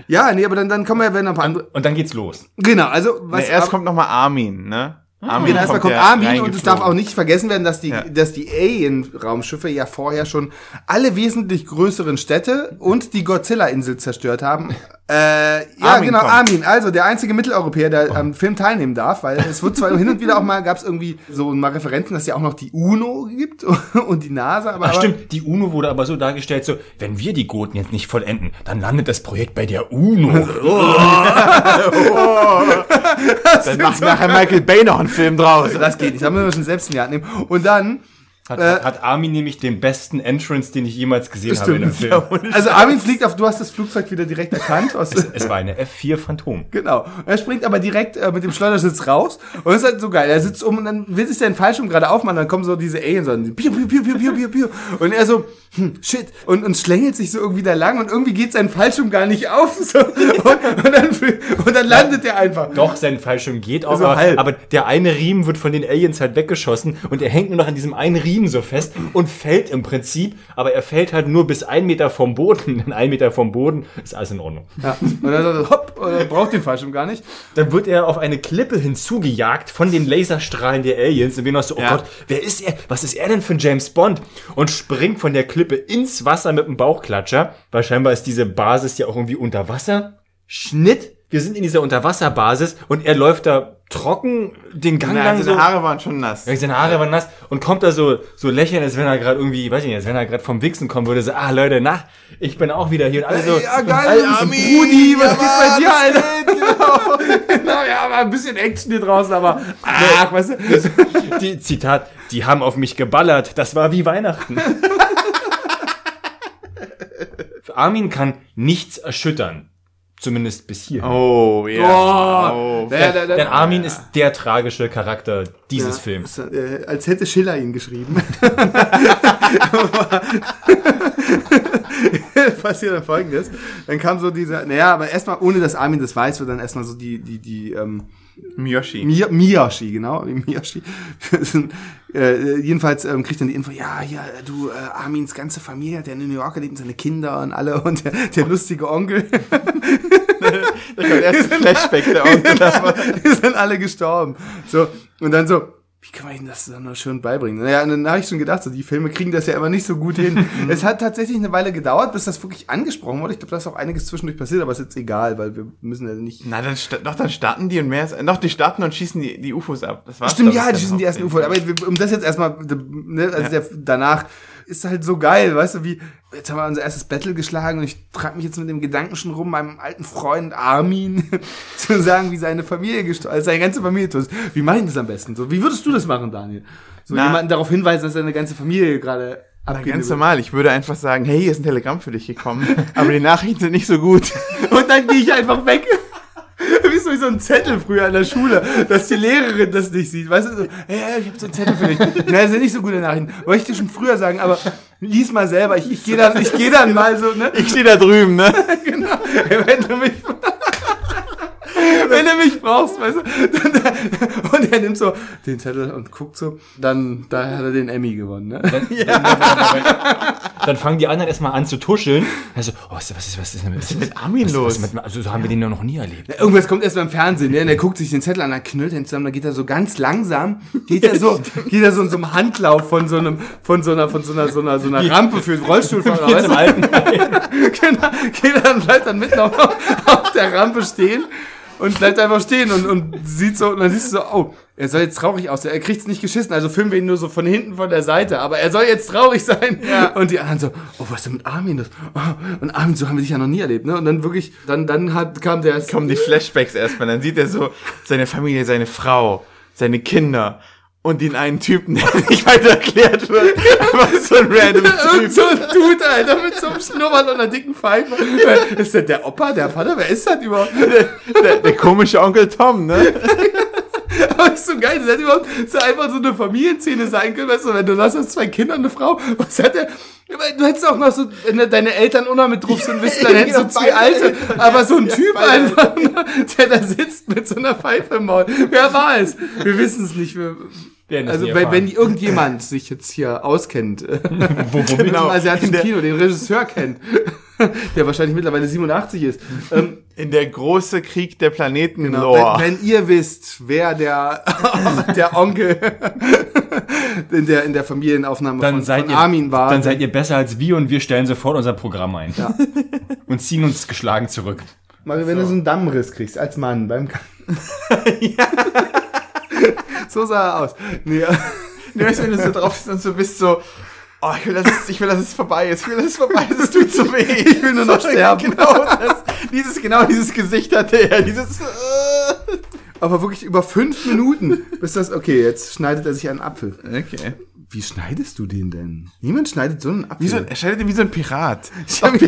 Ja, nee, aber dann, dann kommen wir, wenn ein paar andere.
Und dann geht's los.
Genau, also, was.
Nee, erst kommt nochmal Armin, ne? Armin
Genau, erstmal kommt Armin und es darf auch nicht vergessen werden, dass die,
Ja.
dass die Alien-Raumschiffe ja vorher schon alle wesentlich größeren Städte und die Godzilla-Insel zerstört haben. Äh, ja,
Armin
genau,
kommt.
Armin, also der einzige Mitteleuropäer, der am Film teilnehmen darf, weil es wird zwar hin und wieder auch mal, gab es irgendwie so mal Referenzen, dass es ja auch noch die UNO gibt und die NASA, aber,
Ach stimmt, die UNO wurde aber so dargestellt, so, wenn wir die Goten jetzt nicht vollenden, dann landet das Projekt bei der UNO.
Dann macht nachher Michael Bay noch einen Film draus.
das geht nicht, da müssen wir schon selbst in die Hand nehmen. Und dann,
Hat,
Äh,
hat, Armin nämlich den besten Entrance, den ich jemals gesehen habe in einem. Film.
also Armin fliegt auf, du hast das Flugzeug wieder direkt erkannt. Aus,
Es war eine F4 Phantom.
Genau. Er springt aber direkt äh, mit dem Schleudersitz raus. Und ist halt so geil. Er sitzt um und dann will sich sein Fallschirm gerade aufmachen. Dann kommen so diese Aliens und piu, piu, piu, piu, piu, piu, piu. Und er so, hm, shit. Und, und schlängelt sich so irgendwie da lang und irgendwie geht sein Fallschirm gar nicht auf. So. Und, und, dann, und dann landet er einfach.
Doch, sein Fallschirm geht auch,
So
aber, aber der eine Riemen wird von den Aliens halt weggeschossen und er hängt nur noch an diesem einen Riemen so fest und fällt im Prinzip, aber er fällt halt nur bis ein Meter vom Boden. Denn ein Meter vom Boden ist alles in Ordnung.
Ja. Und dann so, hopp, und er braucht den Fallschirm gar nicht.
Dann wird er auf eine Klippe hinzugejagt von den Laserstrahlen der Aliens. Und wir noch so, oh
Ja.
Gott, wer ist er? Was ist er denn für ein James Bond? Und springt von der Klippe ins Wasser mit dem Bauchklatscher. Weil scheinbar ist diese Basis ja auch irgendwie unter Wasser. Schnitt. Wir sind in dieser Unterwasserbasis und er läuft da trocken den Gang
Nein,
lang
seine
so.
Haare waren schon nass.
Ja, seine Haare waren nass und kommt da so, so lächeln, als wenn er gerade irgendwie, weiß ich nicht, als wenn er gerade vom Wichsen kommen würde, so, ah, Leute, na, ich bin auch wieder hier und alle so,
ja, geil.
und
und Rudi, was geht bei dir, Alter? genau, ja, war ein bisschen Action hier draußen, aber ach, weißt du?
die, Zitat, die haben auf mich geballert, das war wie Weihnachten. Armin kann nichts erschüttern. Zumindest bis hier.
Oh, ja.
Oh,
Oh.
der, der, der,
Denn Armin ist der tragische Charakter dieses
Ja,
Films.
ist, äh, als hätte Schiller ihn geschrieben. Passiert dann folgendes. Dann kam so dieser, naja, aber erstmal, ohne dass Armin das weiß, wird dann erstmal so die, die, die, ähm,
Miyoshi.
Mi Miyashi, genau, sind, äh, jedenfalls ähm, kriegt dann die Info, ja, ja, du, äh, Armins ganze Familie, der in New Yorker lebt, und seine Kinder und alle und der, der lustige Onkel,
Das war der erste Flashback der Onkel.
die sind alle gestorben. So, und dann so, wie kann man ihnen das dann noch schön beibringen? Naja, dann habe ich schon gedacht, so, die Filme kriegen das ja immer nicht so gut hin. es hat tatsächlich eine Weile gedauert, bis das wirklich angesprochen wurde. Ich glaube, da ist auch einiges zwischendurch passiert, aber ist jetzt egal, weil wir müssen ja nicht.
Na, dann, doch, dann starten die und mehr ist, doch, die starten und schießen die, die UFOs ab. Das war's,
Stimmt,
ich,
ja, die schießen die ersten UFO.
hauptsächlich.
Aber um das jetzt erstmal, ne, also der, danach ist halt so geil, weißt du, wie, jetzt haben wir unser erstes Battle geschlagen und ich trage mich jetzt mit dem Gedanken schon rum, meinem alten Freund Armin zu sagen, wie seine Familie gestorben, also seine ganze Familie tot ist. Wie mache ich das am besten? So, wie würdest du das machen, Daniel? So
Na-
jemanden darauf hinweisen, dass seine ganze Familie gerade abgeht.
ganz normal, ich würde einfach sagen, hey, hier ist ein Telegramm für dich gekommen, aber die Nachrichten sind nicht so gut.
Und dann gehe ich einfach weg. So, wie so ein Zettel früher in der Schule, dass die Lehrerin das nicht sieht. Weißt du, so, hey, hey, ich habe so einen Zettel für dich. Na, das sind nicht so gute Nachrichten. Wollte ich dir schon früher sagen, aber lies mal selber. Ich, ich gehe dann, ich geh dann mal so, ne?
Ich stehe da drüben, ne?
Genau. Wenn du mich, wenn du mich brauchst, weißt du. Dann, und er nimmt so den Zettel und guckt so. Dann, da hat er den Emmy gewonnen, ne?
Dann fangen die anderen erstmal an zu tuscheln. Also, oh, was ist, was ist, was ist, was ist
mit Armin
was,
los?
Was, mit, also, so haben wir den noch nie erlebt.
Irgendwas kommt erst beim Fernsehen, ne? Und er guckt sich den Zettel an, dann knüllt ihn zusammen, dann geht er so ganz langsam, geht er so, geht er so in so einem Handlauf von so einem, von so einer, von so einer, so einer, so einer Rampe für den Rollstuhlfahrer, weißt du?
alten.
genau, geht er dann, bleibt dann mitten auf, auf der Rampe stehen und bleibt einfach stehen und, und sieht so, und dann siehst du so, oh, er soll jetzt traurig aussehen. Er kriegt's nicht geschissen, also filmen wir ihn nur so von hinten von der Seite, aber er soll jetzt traurig sein. Und die anderen so, oh, was ist denn mit Armin das? Oh, und Armin, so haben wir dich ja noch nie erlebt, ne? Und dann wirklich, dann, dann hat, kam der,
Kommen die Flashbacks erstmal, dann sieht er so seine Familie, seine Frau, seine Kinder und den einen Typen, der nicht weiter erklärt wird. Einfach so ein random Typ.
so ein Dude, Alter, mit so einem Schnurrbart und einer dicken Pfeife. Ist das der Opa, der Vater? Wer ist das überhaupt?
Der, der komische Onkel Tom, ne?
Aber ist so geil, das hätte überhaupt so einfach so eine Familienszene sein können, weißt du, wenn du hast, hast zwei Kinder und eine Frau, was hat der, du hättest auch noch so, wenn deine Eltern auch noch mit drauf sind, wissen, dann hättest du
Genau,
zwei alte,
Eltern.
aber so ein
Ja,
Typ einfach, der da sitzt mit so einer Pfeife im Maul. Wer war es? Wir wissen es nicht. Wir,
das
also wenn,
erfahren.
wenn irgendjemand sich jetzt hier auskennt,
Genau.
dem asiatischen
In der-
Kino, den Regisseur kennt, der wahrscheinlich mittlerweile 87 ist, ähm,
In der große Krieg der Planeten
Genau, wenn, wenn ihr wisst, wer der, der Onkel in der, in der Familienaufnahme
dann
von,
seid
von
ihr,
Armin war,
Dann seid ihr besser als wir und wir stellen sofort unser Programm ein. Und ziehen uns geschlagen zurück.
Mario, wenn du so einen Dammriss kriegst als Mann beim Ka So sah er aus. Nee,
Du weißt, wenn du so drauf bist und so bist so, oh, ich will, dass es, ich will, dass es vorbei ist, ich will, dass es vorbei ist, es tut so weh. Ich
will nur noch sterben.
Genau, das, dieses, genau dieses Gesicht hatte er, dieses, äh.
aber wirklich über fünf Minuten, bis das, okay, jetzt schneidet er sich einen Apfel.
Okay.
Wie schneidest du den denn? Niemand schneidet so einen Apfel.
Wie so, er schneidet ihn wie so ein Pirat.
Ich hab mir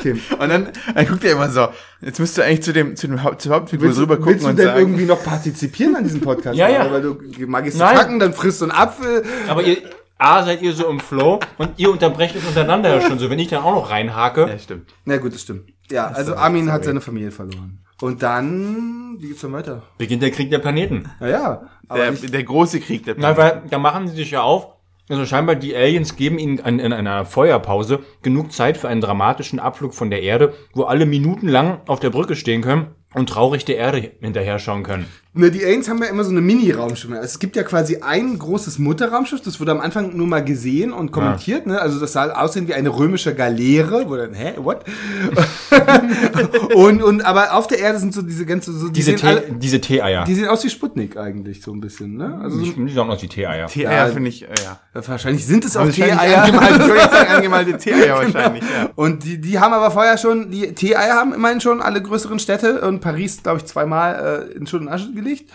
okay.
Und dann, dann guckt er immer so, jetzt müsst du eigentlich zu dem, zu dem Haupt, zur Hauptfigur
Willst,
rüber
du-
gucken
willst du
und
denn
sagen,
irgendwie noch partizipieren an diesem Podcast?
Ja, ja.
Weil du magst du kacken, dann frisst du einen Apfel.
Aber ihr, A, seid ihr so im Flow und ihr unterbrecht es untereinander ja schon so. Wenn ich dann auch noch reinhake,
ja, stimmt.
Na gut, das stimmt. Ja, also Armin hat seine Familie verloren. Und dann, wie geht's dann weiter?
beginnt der Krieg der Planeten.
Naja,
Der,
nicht,
der große Krieg der
Na, weil da machen sie sich ja auf. Also scheinbar die Aliens geben ihnen an, in einer Feuerpause genug Zeit für einen dramatischen Abflug von der Erde, wo alle minutenlang auf der Brücke stehen können und traurig der Erde hinterher schauen können.
Ne, die Aliens haben ja immer so eine Mini-Raumschiffe. Also es gibt ja quasi ein großes Mutterraumschiff, das wurde am Anfang nur mal gesehen und kommentiert, ne? Also das sah aussehen wie eine römische Galeere, wo dann, hä, what? und, und, aber auf der Erde sind so diese ganze, so, die
Diese,
alle,
diese Tee-Eier.
die sehen aus wie Sputnik eigentlich, so ein bisschen, ne? Also so,
Die schauen aus wie Tee-Eier.
Tee-Eier
Ja.
finde ich, äh, ja.
wahrscheinlich sind es auch Tee-Eier.
angemalte- Ich sagen, Tee-Eier wahrscheinlich, ja.
Und die, die haben aber vorher schon, die Tee-Eier haben immerhin schon alle größeren Städte und Paris, glaube ich, zweimal äh, in Schutt und Asche gelegt.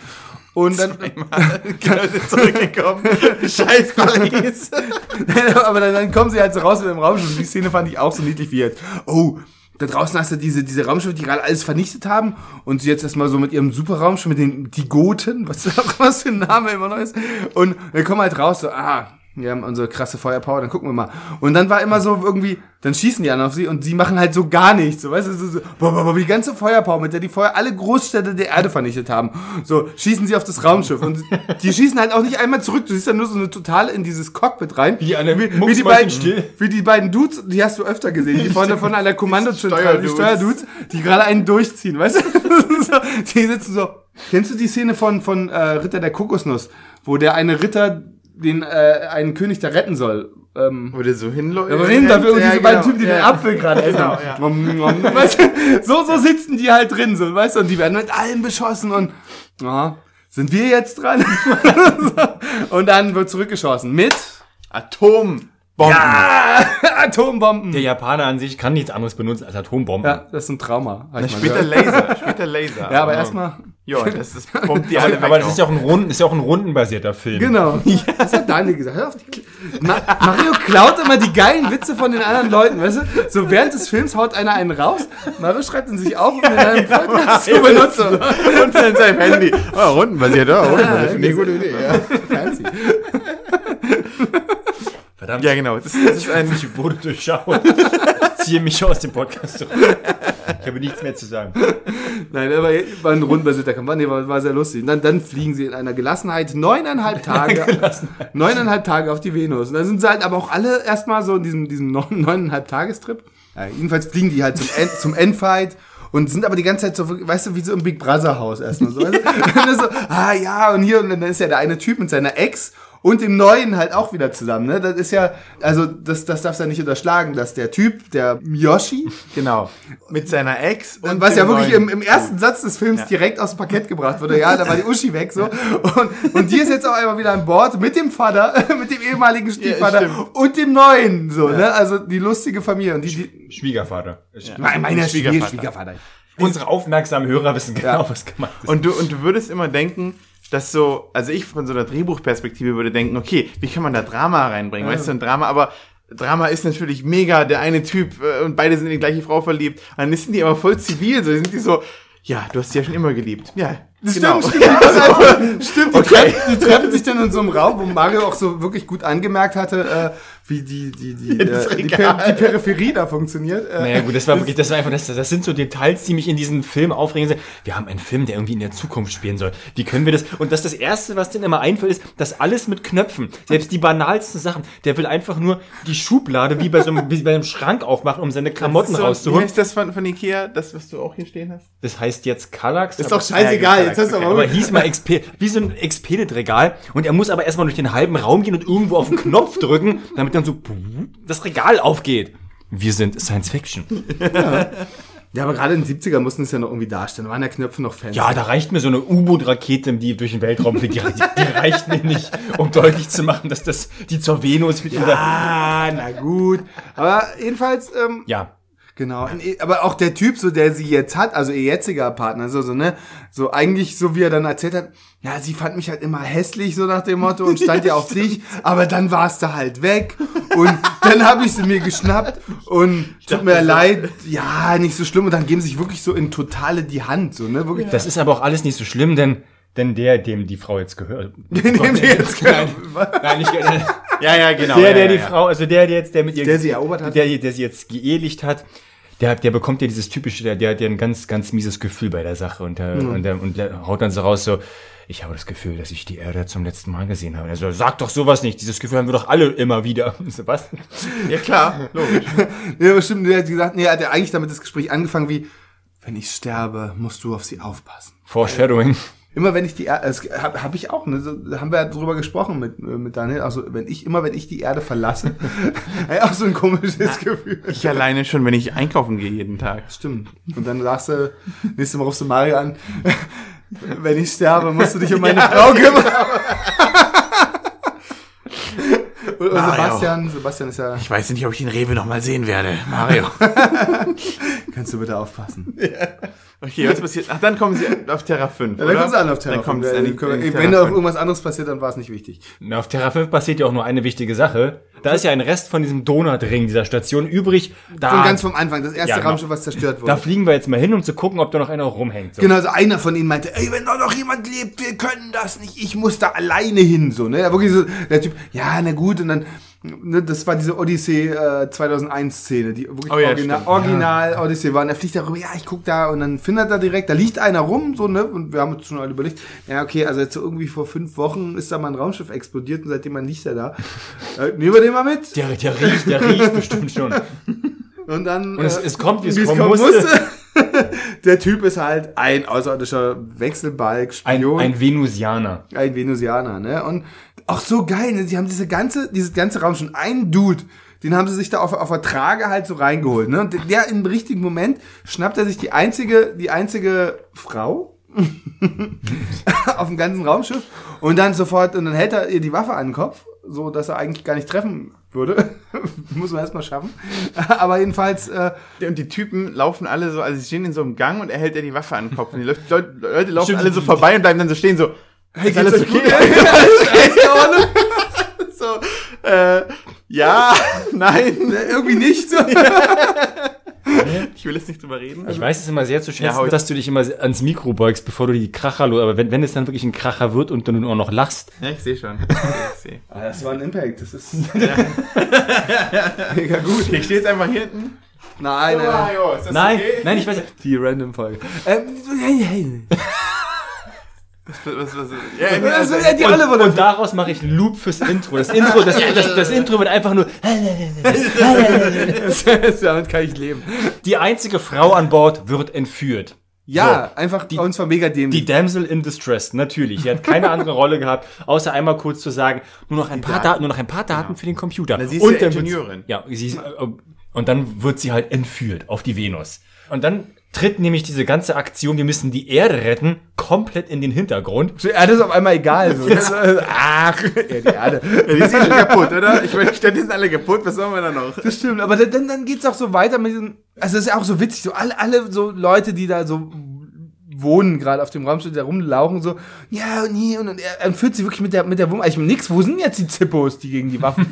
Und dann,
zurückgekommen. Scheiß Paris.
aber dann, dann kommen sie halt so raus mit dem Raumschiff. Die Szene fand ich auch so niedlich wie jetzt. Oh, da draußen hast du diese, diese Raumschiffe, die gerade alles vernichtet haben und sie jetzt erstmal so mit ihrem Superraumschiff, mit den die Goten, was auch was für ein Name immer noch ist. Und wir kommen halt raus, so, ah, wir haben unsere krasse Feuerpower, dann gucken wir mal. Und dann war immer so irgendwie, dann schießen die an auf sie und sie machen halt so gar nichts. So, weißt du, so, so, boah, boah, boah, die ganze Feuerpower, mit der die vorher alle Großstädte der Erde vernichtet haben. So, schießen sie auf das Raumschiff. Und die schießen halt auch nicht einmal zurück. Du siehst ja nur so eine total in dieses Cockpit rein.
Wie alle
wie, wie die beiden,
still.
wie die beiden Dudes, die hast du öfter gesehen, die von, von einer Kommandozentrale, die
Steuerdudes.
Steuerdudes, die gerade einen durchziehen, weißt du? so, die sitzen so. Kennst du die Szene von, von äh, Ritter der Kokosnuss, wo der eine Ritter den äh, einen König da retten soll? Ähm,
Wo der so hinläuft.
aber reden dafür und diese beiden Typen, die den
ja.
Apfel gerade essen.
Genau, ja.
Weißt du, so, so sitzen die halt drin, so, weißt du, und die werden mit allem beschossen und, ja, sind wir jetzt dran? und dann wird zurückgeschossen mit
Atombomben.
Ja, Atombomben.
Der Japaner an sich kann nichts anderes benutzen als Atombomben.
Ja, das ist ein Trauma. mal
Später
gehört.
Laser, später Laser.
Ja, aber erstmal.
Ja, das ist, bombt die alle
Aber,
weg.
aber das ist
auch.
ja auch ein, Runden, ist ja auch ein rundenbasierter Film.
Genau. Das hat Daniel gesagt. Hör auf die Ma Mario klaut immer die geilen Witze von den anderen Leuten, weißt du? So während des Films haut einer einen raus. Mario schreibt ihn sich auf, um in einem Podcast zu benutzen.
Und dann in seinem Handy. Oh, rundenbasiert, oh, rundenbasiert. Ich eine gute Idee. Ja.
Fancy.
Verdammt.
ja, genau. Das, das ist ein,
Ich wurde durchschaut. Ich ziehe mich aus dem Podcast zurück. Ich habe nichts mehr zu sagen.
Nein, aber war ein rundbasierter Kampf. War, nee, war, war sehr lustig. Und dann, dann fliegen sie in einer Gelassenheit neuneinhalb Tage, neuneinhalb Tage auf die Venus. Und dann sind sie halt aber auch alle erstmal so in diesem, diesem neun- neuneinhalb Tagestrip. Ja, jedenfalls fliegen die halt zum, End, zum Endfight. Und sind aber die ganze Zeit so, weißt du, wie so im Big Brother Haus erstmal so. Dann so, ah ja, und hier, und dann ist ja der eine Typ mit seiner Ex und dem Neuen halt auch wieder zusammen, ne? Das ist ja, also, das, das darfst du ja nicht unterschlagen, dass der Typ, der Yoshi,
genau. Mit seiner Ex.
und was ja wirklich im, im ersten Satz des Films direkt aus dem Parkett gebracht wurde. Ja, da war die Uschi weg so. Und, und die ist jetzt auch einmal wieder an Bord mit dem Vater, mit dem ehemaligen Stiefvater
stimmt.
und dem neuen. So, ne? Also die lustige Familie. Und die, die
Schwiegervater.
mein, meiner
Schwiegervater.
Schwiegervater.
Unsere aufmerksamen Hörer wissen genau,
Ja.
was gemeint ist.
Und du, und du würdest immer denken, dass so, also ich von so einer Drehbuchperspektive würde denken, okay, wie kann man da Drama reinbringen? Weißt du, ein Drama, aber Drama ist natürlich mega, der eine Typ äh, und beide sind in die gleiche Frau verliebt. Und dann sind die aber voll zivil, so sind die so, ja, du hast sie ja schon immer geliebt. Ja, genau.
Stimmt, stimmt. Einfach, stimmt die, treffen, die treffen sich dann in so einem Raum, wo Mario auch so wirklich gut angemerkt hatte, äh, wie die, die, die, äh, die, per, die Peripherie da funktioniert. Äh,
Naja, gut, das war wirklich, das war einfach, das, das sind so Details, die mich in diesem Film aufregen. Wir haben einen Film, der irgendwie in der Zukunft spielen soll. Wie können wir das? Und das, das Erste, was denen immer einfällt, ist, dass alles mit Knöpfen, selbst die banalsten Sachen, der will einfach nur die Schublade wie bei so einem, wie bei einem Schrank aufmachen, um seine Klamotten
so, Wie
rauszuholen.
heißt das von, von Ikea, das, was du auch hier stehen hast?
Das heißt jetzt Kallax.
ist doch scheißegal.
Ja,
Jetzt hast du aber,
Aber hieß mal Expe wie so ein Expedit-Regal. Und er muss aber erstmal durch den halben Raum gehen und irgendwo auf den Knopf drücken, damit dann so das Regal aufgeht. Wir sind Science Fiction.
Ja, aber gerade in den 70ern mussten es ja noch irgendwie darstellen. Da waren ja Knöpfe noch fancy.
Ja, da reicht mir so eine U-Boot-Rakete, die durch den Weltraum fliegt. Die, die, reicht mir nicht, um deutlich zu machen, dass das die zur Venus fliegt. Oder,
Ah, na gut. Aber jedenfalls, ähm,
ja.
Genau. Eh- Aber auch der Typ, so der sie jetzt hat, also ihr jetziger Partner, so, so, ne, so eigentlich, so wie er dann erzählt hat, ja, sie fand mich halt immer hässlich, so nach dem Motto, und stand ja auf dich, aber dann warst du halt weg. Und dann habe ich sie mir geschnappt und tut mir leid, ja, nicht so schlimm. Und dann geben sie sich wirklich so in totale die Hand, so, ne, wirklich.
Das ist aber auch alles nicht so schlimm, denn, denn der, dem die Frau jetzt gehört.
Den nehmen wir jetzt
Nein, nein, nicht, der,
Ja, ja, genau.
der,
ja,
der
ja,
die
ja.
Frau, also der, der jetzt, der mit ihr,
Der sie erobert hat?
der, der sie jetzt geehelicht hat, der, der bekommt ja dieses typische, der, der hat ja ein ganz, ganz mieses Gefühl bei der Sache und, der, und, der, und der haut dann so raus so, ich habe das Gefühl, dass ich die Erde zum letzten Mal gesehen habe. Also sag doch sowas nicht. Dieses Gefühl haben wir doch alle immer wieder. So, was?
Ja, klar, logisch.
Ja, bestimmt, der hat gesagt, nee, er hat ja eigentlich damit das Gespräch angefangen wie, wenn ich sterbe, musst du auf sie aufpassen.
Foreshadowing.
Immer wenn ich die Erde, das habe hab ich auch, ne, so, haben wir ja drüber gesprochen mit, mit Daniel, also wenn ich, immer wenn ich die Erde verlasse, ja, auch so ein komisches Gefühl.
Ich alleine schon, wenn ich einkaufen gehe jeden Tag.
Stimmt. Und dann sagst du, nächstes Mal rufst du Mario an, wenn ich sterbe, musst du dich um meine Frau kümmern. Und. Sebastian, Sebastian ist ja,
Ich weiß nicht, ob ich den Rewe noch mal sehen werde. Mario.
kannst du bitte aufpassen.
Okay, was passiert? Ach, dann kommen sie auf Terra 5,
Ja,
oder?
dann kommt es an auf Terra.
Dann kommt es
fünf.
an
Ja,
die,
können
in
Wenn da
5.
irgendwas anderes passiert, dann war es nicht wichtig.
Na, auf Terra 5 passiert ja auch nur eine wichtige Sache. Da ist ja ein Rest von diesem Donutring dieser Station übrig. Da,
Von ganz vom Anfang, das erste
Ja, genau.
Raumschiff, was zerstört wurde.
da fliegen wir jetzt mal hin, um zu gucken, ob da noch einer rumhängt. So.
Genau, also einer von ihnen meinte, ey, wenn da noch jemand lebt, wir können das nicht, ich muss da alleine hin, so, ne? Ja, wirklich so, der Typ, ja, na gut, und dann, das war diese Odyssey äh, 2001-Szene, die wirklich
Oh ja,
original, original Odyssey war. Und er fliegt darüber, ja, ich guck da, und dann findet er direkt, da liegt einer rum, so, ne? Und wir haben uns schon alle überlegt, ja, okay, also jetzt so irgendwie vor fünf Wochen ist da mal ein Raumschiff explodiert und seitdem man liegt er da. Äh, nehmen wir den mal mit.
Der, der riecht, der riecht bestimmt schon.
Und dann.
Und es, es kommt, wie es kommen
kommen
musste.
musste. Der Typ ist halt ein außerirdischer Wechselbalg,
Ein,
Spion.
ein Venusianer.
ein Venusianer, ne? Und auch so geil, ne? Sie haben diese ganze, dieses ganze Raum schon einen Dude, den haben sie sich da auf, auf der Trage halt so reingeholt, ne? Und der, der im richtigen Moment schnappt er sich die einzige, die einzige Frau auf dem ganzen Raumschiff und dann sofort, und dann hält er ihr die Waffe an den Kopf so dass er eigentlich gar nicht treffen würde. Muss man erstmal schaffen. Aber jedenfalls, äh,
Und die Typen laufen alle so, also sie stehen in so einem Gang und er hält ja die Waffe an den Kopf. Und die Leute, Leute, laufen
Stimmt.
alle so vorbei und bleiben dann so stehen, so,
hey,
ist alles okay?
gut? Alles in Ordnung?
so, äh, ja, nein,
Irgendwie nicht
ich will jetzt nicht drüber reden.
Ich weiß es immer sehr zu schätzen,
Ja, ich-
dass du dich immer ans Mikro beugst, bevor du die Kracher los. Aber wenn, wenn es dann wirklich ein Kracher wird und du nur noch lachst,
Ja, ich sehe schon. Ich sehe.
Ah, das war ein Impact. Das ist mega gut.
Ich stehe jetzt einfach hier hinten.
Nein, nein, nein.
das
nein,
okay?
nein, ich weiß,
Die Random-Folge. Ähm, hey, hey.
Was, was, was, ja,
ja, die
und,
alle wollen
und daraus mache ich einen Loop fürs Intro. Das Intro, das, das, das Intro wird einfach nur.
Damit kann ich leben.
Die einzige Frau an Bord wird entführt.
Ja, einfach die, uns war mega dämlich.
Die Damsel in Distress, natürlich. Die hat keine andere Rolle gehabt, außer einmal kurz zu sagen, nur noch ein paar Daten, nur noch ein paar Daten für den Computer.
Na, sie ist ja
dann wird
Ingenieurin.
Ja, sie ist, äh, und dann wird sie halt entführt auf die Venus. Und dann tritt nämlich diese ganze Aktion, wir müssen die Erde retten, komplett in den Hintergrund.
Zur Erde ist auf einmal egal. So. Ach, ja, die Erde.
die sind schon kaputt, oder? Ich meine, die sind alle kaputt, was sollen wir da noch?
Das stimmt, aber dann, dann geht's auch so weiter mit diesem. Also, das ist ja auch so witzig. So alle, alle so Leute, die da so wohnen, gerade auf dem Raumschiff, da rumlauchen, so, ja, und hier, und, und er, er führt sie wirklich mit der, mit der Wumme. Ich meine, nix, wo sind jetzt die Zippos, die gegen die Waffen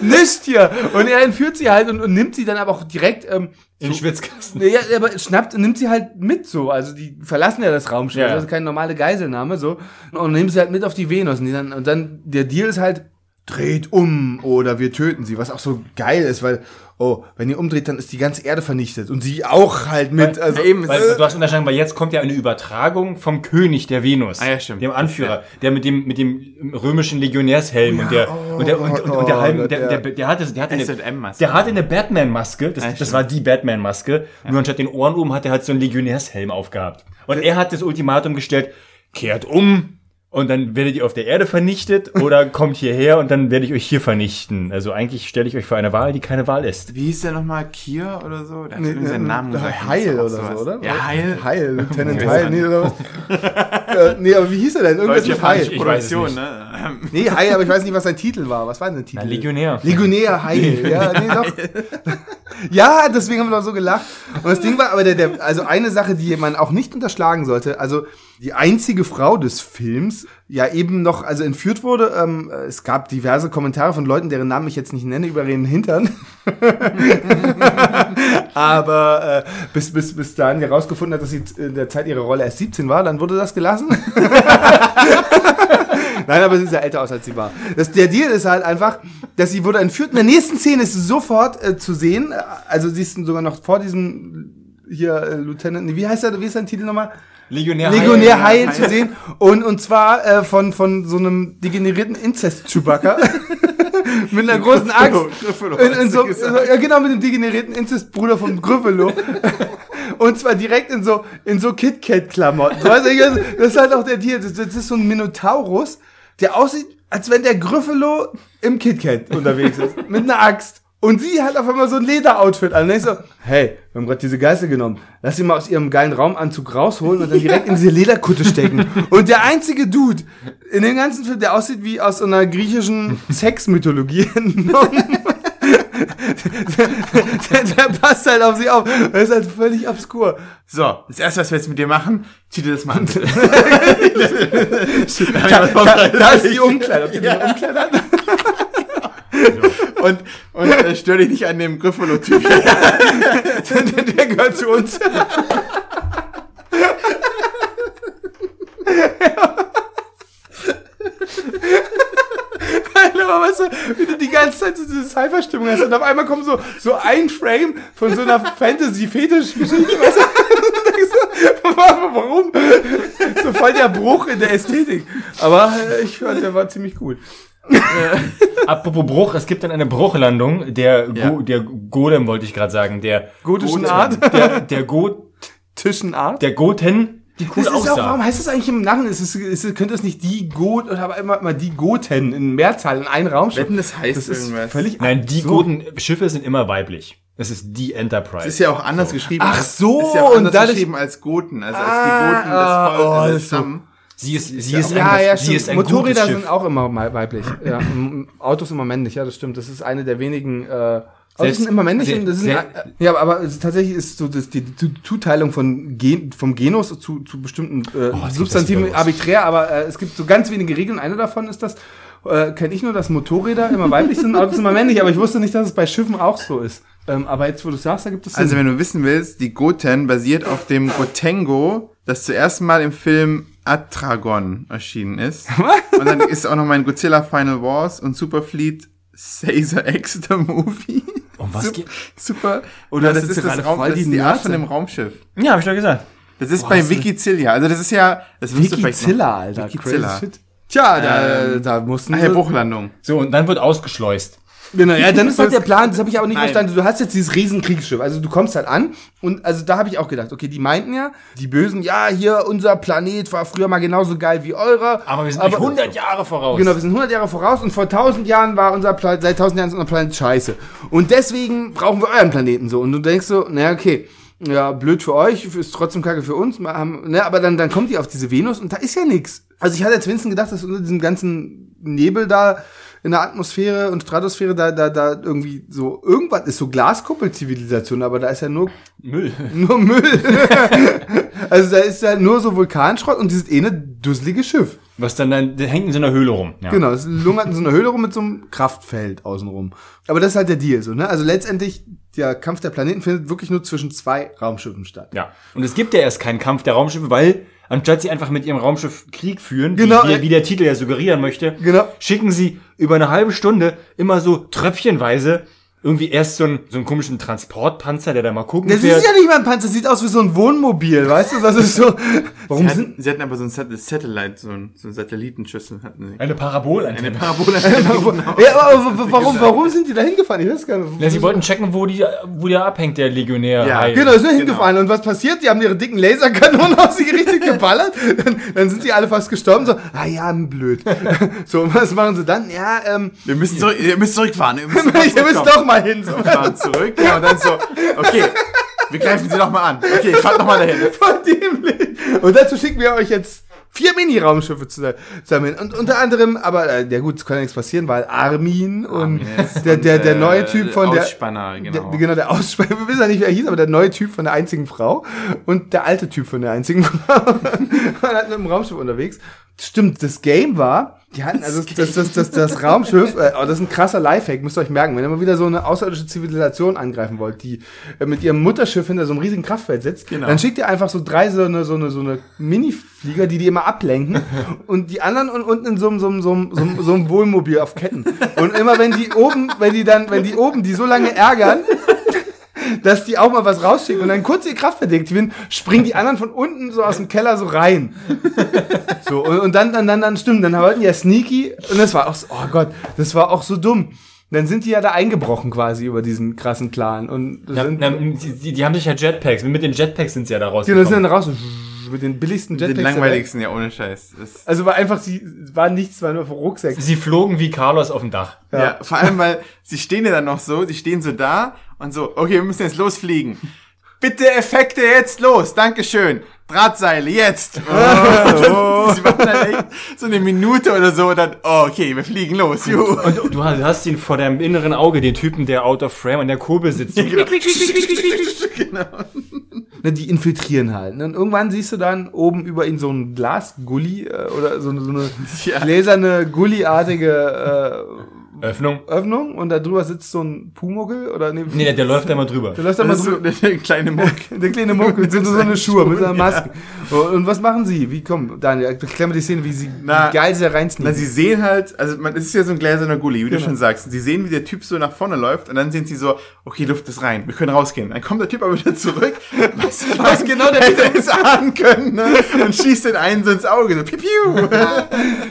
Nicht hier. Und er entführt sie halt und, und nimmt sie dann aber auch direkt, ähm,
In den Schwitzkasten.
ja, aber schnappt und nimmt sie halt mit so. Also die verlassen ja das Raumschiff.
Ja.
Das ist keine normale Geiselnahme so. Und nehmen sie halt mit auf die Venus. Und, dann, und dann der Deal ist halt, dreht um oder wir töten sie. Was auch so geil ist, weil, oh, wenn ihr umdreht, dann ist die ganze Erde vernichtet. Und sie auch halt mit. Also,
Ja, eben,
Weil
es-
du hast unterscheiden, weil jetzt kommt ja eine Übertragung vom König der Venus.
Ah, ja, stimmt.
Dem Anführer, der mit dem, mit dem römischen Legionärshelm und der, und der, und, und, und der
oh
halben,
Gott,
der,
ja.
der, der hatte, der hatte eine,
S&M-Maske.
der hatte eine Batman-Maske, das,
Ja,
das war die Batman-Maske, nur anstatt den Ohren oben hat er halt so einen Legionärshelm aufgehabt. Und er hat das Ultimatum gestellt, kehrt um, und dann werdet ihr auf der Erde vernichtet oder kommt hierher und dann werde ich euch hier vernichten. Also eigentlich stelle ich euch vor eine Wahl, die keine Wahl ist.
Wie hieß der nochmal? Kier oder so? Der hat
Nee,
seinen Namen gesagt.
äh, Heil oder so, oder?
Ja, Heil.
Heil, Lieutenant
Ich
Heil, nee, oder was? äh, nee, aber wie hieß er denn? Irgendwas
Deutsche
mit Heil.
ich weiß es
Produktion,
nicht.
ne?
Nee, Heil, aber ich weiß nicht, was sein Titel war. Was war denn der Titel?
Na, Legionär.
Legionär Heil. Ja, nee, doch. ja, deswegen haben wir doch so gelacht. Und das Ding war aber, der, der, also eine Sache, die man auch nicht unterschlagen sollte, also die einzige Frau des Films ja eben noch, also entführt wurde. Ähm, es gab diverse Kommentare von Leuten, deren Namen ich jetzt nicht nenne, über ihren Hintern. aber äh, bis, bis, bis dahin herausgefunden hat, dass sie in der Zeit ihrer Rolle erst 17 war, dann wurde das gelassen. Nein, aber sie sah älter aus, als sie war. Das, der Deal ist halt einfach, dass sie wurde entführt. In der nächsten Szene ist sie sofort äh, zu sehen. Äh, Also sie ist sogar noch vor diesem hier äh, Lieutenant, nee, wie heißt er, wie ist sein Titel nochmal?
Legionär.
Legionär
Heil,
Heil zu sehen. Und, und zwar äh, von, von so einem degenerierten Inzest-Chewbacca. mit einer großen Axt.
Griffalo,
In, in so, ja, genau, mit dem degenerierten Inzestbruder von Griffalo. Und zwar direkt in so, in so KitKat-Klamotten. Das ist halt auch der Deal. Das, das ist so ein Minotaurus, der aussieht, als wenn der Griffalo im KitKat unterwegs ist. Mit einer Axt. Und sie hat auf einmal so ein Lederoutfit an. Und ich so, hey, wir haben gerade diese Geißel genommen. Lass sie mal aus ihrem geilen Raumanzug rausholen und dann direkt in diese Lederkutte stecken. Und der einzige Dude in dem ganzen Film, der aussieht wie aus einer griechischen Sexmythologie entnommen. der, der passt halt auf sie auf. Das ist halt völlig obskur.
So, das erste, was wir jetzt mit dir machen, zieh dir das mal an.
Da, da, da ist die Umkleide. Habt ihr diese Umkleide an?
Und und äh, stör dich nicht an dem Griffalo-Typ.
Der, der gehört zu uns. Aber weißt du, wie du die ganze Zeit so diese Cypher-Stimmung hast und auf einmal kommt so, so ein Frame von so einer Fantasy-Fetisch-Geschichte, weißt du? So, Warum? So voll der Bruch in der Ästhetik. Aber äh, ich fand, der war ziemlich gut.
Apropos Bruch, es gibt dann eine Bruchlandung der,
Ja.
Go, der Golem, wollte ich gerade sagen, der,
Gotischen
Goten.
Art.
der, der, Go,
Tischenart.
der Goten, die cool
Das ist auch,
aussah.
warum heißt das eigentlich im Nachen? Ist es, ist es, könnte es nicht die Got oder aber immer, immer die Goten in Mehrzahl in einen Raum
Wetten, das heißt
Das ist
irgendwas.
völlig
Nein, die
absurd.
Goten-Schiffe sind immer weiblich. Das ist die Enterprise.
Das ist ja auch anders geschrieben.
Ach
als-
so,
ist ja auch
und
anders
dadurch-
geschrieben als Goten. Also als
Ah,
die Goten
ah,
das Volk,
oh,
also
das so-
Stamm.
Sie ist, sie ist
ja,
ein,
ja,
sie
stimmt.
ist ein
Motorräder sind auch immer weiblich. Ja, Autos immer männlich, ja, das stimmt. Das ist eine der wenigen. Äh, Autos
Selbst-
sind immer männlich. und das
sehr-
ein, ja, aber, tatsächlich ist so das, die, die Zuteilung von Gen, vom Genus zu, zu bestimmten äh,
das
Substantiven arbiträr, aber äh, es gibt so ganz wenige Regeln. Eine davon ist das, äh, kenne ich nur, dass Motorräder immer weiblich sind, Autos immer männlich, aber ich wusste nicht, dass es bei Schiffen auch so ist. Ähm, aber jetzt, wo du sagst, da gibt es Sinn.
Also wenn du wissen willst, die Goten basiert auf dem Gotengo, das zuerst mal im Film Atragon erschienen ist. und dann ist auch noch mal in Godzilla Final Wars und Superfleet Caesar X the Movie.
Um was geht?
Super. Oder das
sind
ist das, Raum, das ist die Art von dem Raumschiff.
Ja, hab ich doch gesagt.
Das ist bei Wikizilla. Also das ist ja, das
Wikizilla, Alter.
Wikizilla.
Tja, da,
Ähm,
da mussten sie-
Bruchlandung.
So, und dann wird ausgeschleust.
Genau, ja, dann ist halt der Plan, das habe ich aber nicht
Nein.
verstanden. Du hast jetzt dieses riesen Kriegsschiff, also du kommst halt an und also da habe ich auch gedacht, okay, die meinten ja, die Bösen, ja, hier unser Planet war früher mal genauso geil wie eurer.
Aber wir sind nicht 100 Jahre voraus.
Genau, wir sind 100 Jahre voraus und vor 1000 Jahren war unser Planet, seit 1000 Jahren ist unser Planet scheiße. Und deswegen brauchen wir euren Planeten so. Und du denkst so, naja, okay, ja, blöd für euch, ist trotzdem kacke für uns. Haben, ne, aber dann, dann kommt die auf diese Venus und da ist ja nix. Also ich hatte jetzt wenigstens gedacht, dass unter diesem ganzen Nebel da in der Atmosphäre und Stratosphäre da, da, da irgendwie so irgendwas ist, so Glaskuppelzivilisation, aber da ist ja nur
Müll.
nur Müll. also da ist ja nur so Vulkanschrott und dieses eine dusselige Schiff.
Was dann, dann der hängt in so einer Höhle rum. Ja.
Genau, es lungert in so einer Höhle rum mit so einem Kraftfeld außenrum. Aber das ist halt der Deal so, ne? Also letztendlich, der Kampf der Planeten findet wirklich nur zwischen zwei Raumschiffen statt.
Ja. Und es gibt ja erst keinen Kampf der Raumschiffe, weil anstatt sie einfach mit ihrem Raumschiff Krieg führen,
Genau,
wie, wie der Titel ja suggerieren möchte,
Genau.
schicken sie über eine halbe Stunde immer so tröpfchenweise irgendwie erst so einen, so einen komischen Transportpanzer, der da mal gucken
Das
fährt.
ist ja nicht mal ein Panzer, das sieht aus wie so ein Wohnmobil, weißt du? Das ist so. Warum
Sie
sind.
hatten, sie hatten aber so ein Sat Satellite, so ein, so ein Satellitenschüssel hatten sie.
Eine Parabolantenne.
Eine Parabole.
Ja, aber w- warum, warum sind die da hingefahren? Ich weiß gar nicht.
Ja, sie wollten checken, wo, die, wo der abhängt, der Legionär.
Ja,
Hai.
Genau, sind hingefahren. Und was passiert? Die haben ihre dicken Laserkanonen auf sie gerichtet geballert. Dann, dann sind die alle fast gestorben. So, ah ja, blöd. So, und was machen sie dann? Ja, ähm,
Wir müssen zurück, ihr müsst zurückfahren. Ihr müsst,
ihr müsst doch mal hin. So.
fahren zurück. Ja, und dann so, okay, wir greifen sie noch mal an. Okay, fahrt noch mal dahin.
Voll dämlich. Und dazu schicken wir euch jetzt vier Mini-Raumschiffe zu sammeln. Und unter anderem, aber, äh, ja gut, es kann ja nichts passieren, weil Armin und
Yes.
der, der, der neue Typ von der,
Ausspanner, genau.
Der, genau, der Ausspanner, wir wissen ja nicht, wer er hieß, aber der neue Typ von der einzigen Frau und der alte Typ von der einzigen Frau waren halt mit dem Raumschiff unterwegs. Stimmt, das Game war, die hatten, also das, das, das, das Raumschiff, äh, oh, das ist ein krasser Lifehack, müsst ihr euch merken, wenn ihr mal wieder so eine außerirdische Zivilisation angreifen wollt, die äh, mit ihrem Mutterschiff hinter so einem riesigen Kraftfeld sitzt,
Genau.
dann schickt ihr einfach so drei so eine, so eine, so eine Mini-Flieger, die die immer ablenken und die anderen un- unten in so einem, so einem, so einem, so einem, so einem Wohnmobil auf Ketten. Und immer wenn die oben, wenn die dann, wenn die oben die so lange ärgern, dass die auch mal was rausschicken und dann kurz ihr Kraftfeld deaktivieren, springen die anderen von unten so aus dem Keller so rein. So, und, und dann, dann, dann, dann stimmt, dann wollten die ja sneaky und das war auch so, oh Gott, das war auch so dumm. Dann sind die ja da eingebrochen quasi über diesen krassen Clan und
Na,
sind,
na, die, die, die haben sich ja Jetpacks. Mit den Jetpacks sind sie ja da
die sind dann
rausgekommen.
raus mit den billigsten
Den
Jetpacks. Welt.
langweiligsten, ja, ohne Scheiß. Das,
Also war einfach, sie war nichts, war nur Rucksäcke.
Sie flogen wie Carlos auf dem Dach.
ja. vor allem, weil sie stehen ja dann noch so, die stehen so da und so, okay, wir müssen jetzt losfliegen. Bitte Effekte jetzt los, Dankeschön. Drahtseile, jetzt. Oh. sie machen halt echt so eine Minute oder so und dann, oh, okay, wir fliegen los. Juhu.
Und du, hast ihn vor deinem inneren Auge, den Typen, der out of frame an der Kurbel sitzt.
genau.
Ne, die infiltrieren halt. Ne? Und irgendwann siehst du dann oben über ihn so ein Glasgully äh, oder so eine, so eine
Ja.
gläserne, gullyartige äh, Öffnung und da drüber sitzt so ein Pumogel oder nee,
Nee, der, der läuft da mal drüber.
der läuft da mal
ist
so,
so der kleine Muck.
der kleine Muck mit so, so eine Schuhe, mit einer Maske. Und was machen sie? Wie komm, Daniel, erklär mir die Szene, wie sie
Na,
wie geil sie da
Na,
reinsneaken.
sie sehen halt, also man, es ist ja so ein gläserner Gully, wie du
Genau.
schon sagst. Sie sehen, wie der Typ so nach vorne läuft und dann sehen sie so, okay, Luft ist rein, wir können rausgehen. Dann kommt der Typ aber wieder zurück, was, was genau der hätte es ahnen können, ne? und schießt den einen so ins Auge, so piu, piu.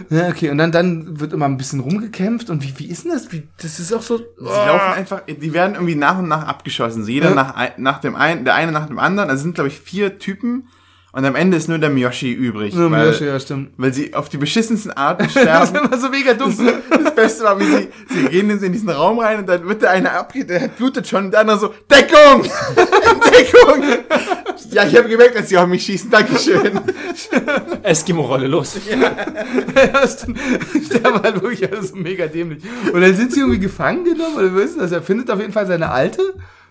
Ja, okay, und dann, dann wird immer ein bisschen rumgekämpft und wie, wie ist denn das? Das ist auch so.
Sie laufen einfach, die werden irgendwie nach und nach abgeschossen. So jeder
Ja.
nach, nach dem einen, der eine nach dem anderen. Also sind, glaube ich, vier Typen und am Ende ist nur der Miyoshi übrig.
Ja,
weil,
Miyoshi, ja, stimmt.
weil sie auf die beschissensten Arten
Das
sterben.
ist immer so mega dumm.
Das Beste war, wie sie, sie gehen in diesen Raum rein und dann wird der eine abgeht, der blutet schon und der andere so, Deckung! Deckung! Ja, ich habe gemerkt, dass sie auf mich schießen. Dankeschön.
Eskimo-Rolle, los.
Ja, stimmt. Der war wirklich alles so mega dämlich. Und dann sind sie irgendwie gefangen genommen, oder ist das? Er findet auf jeden Fall seine Alte.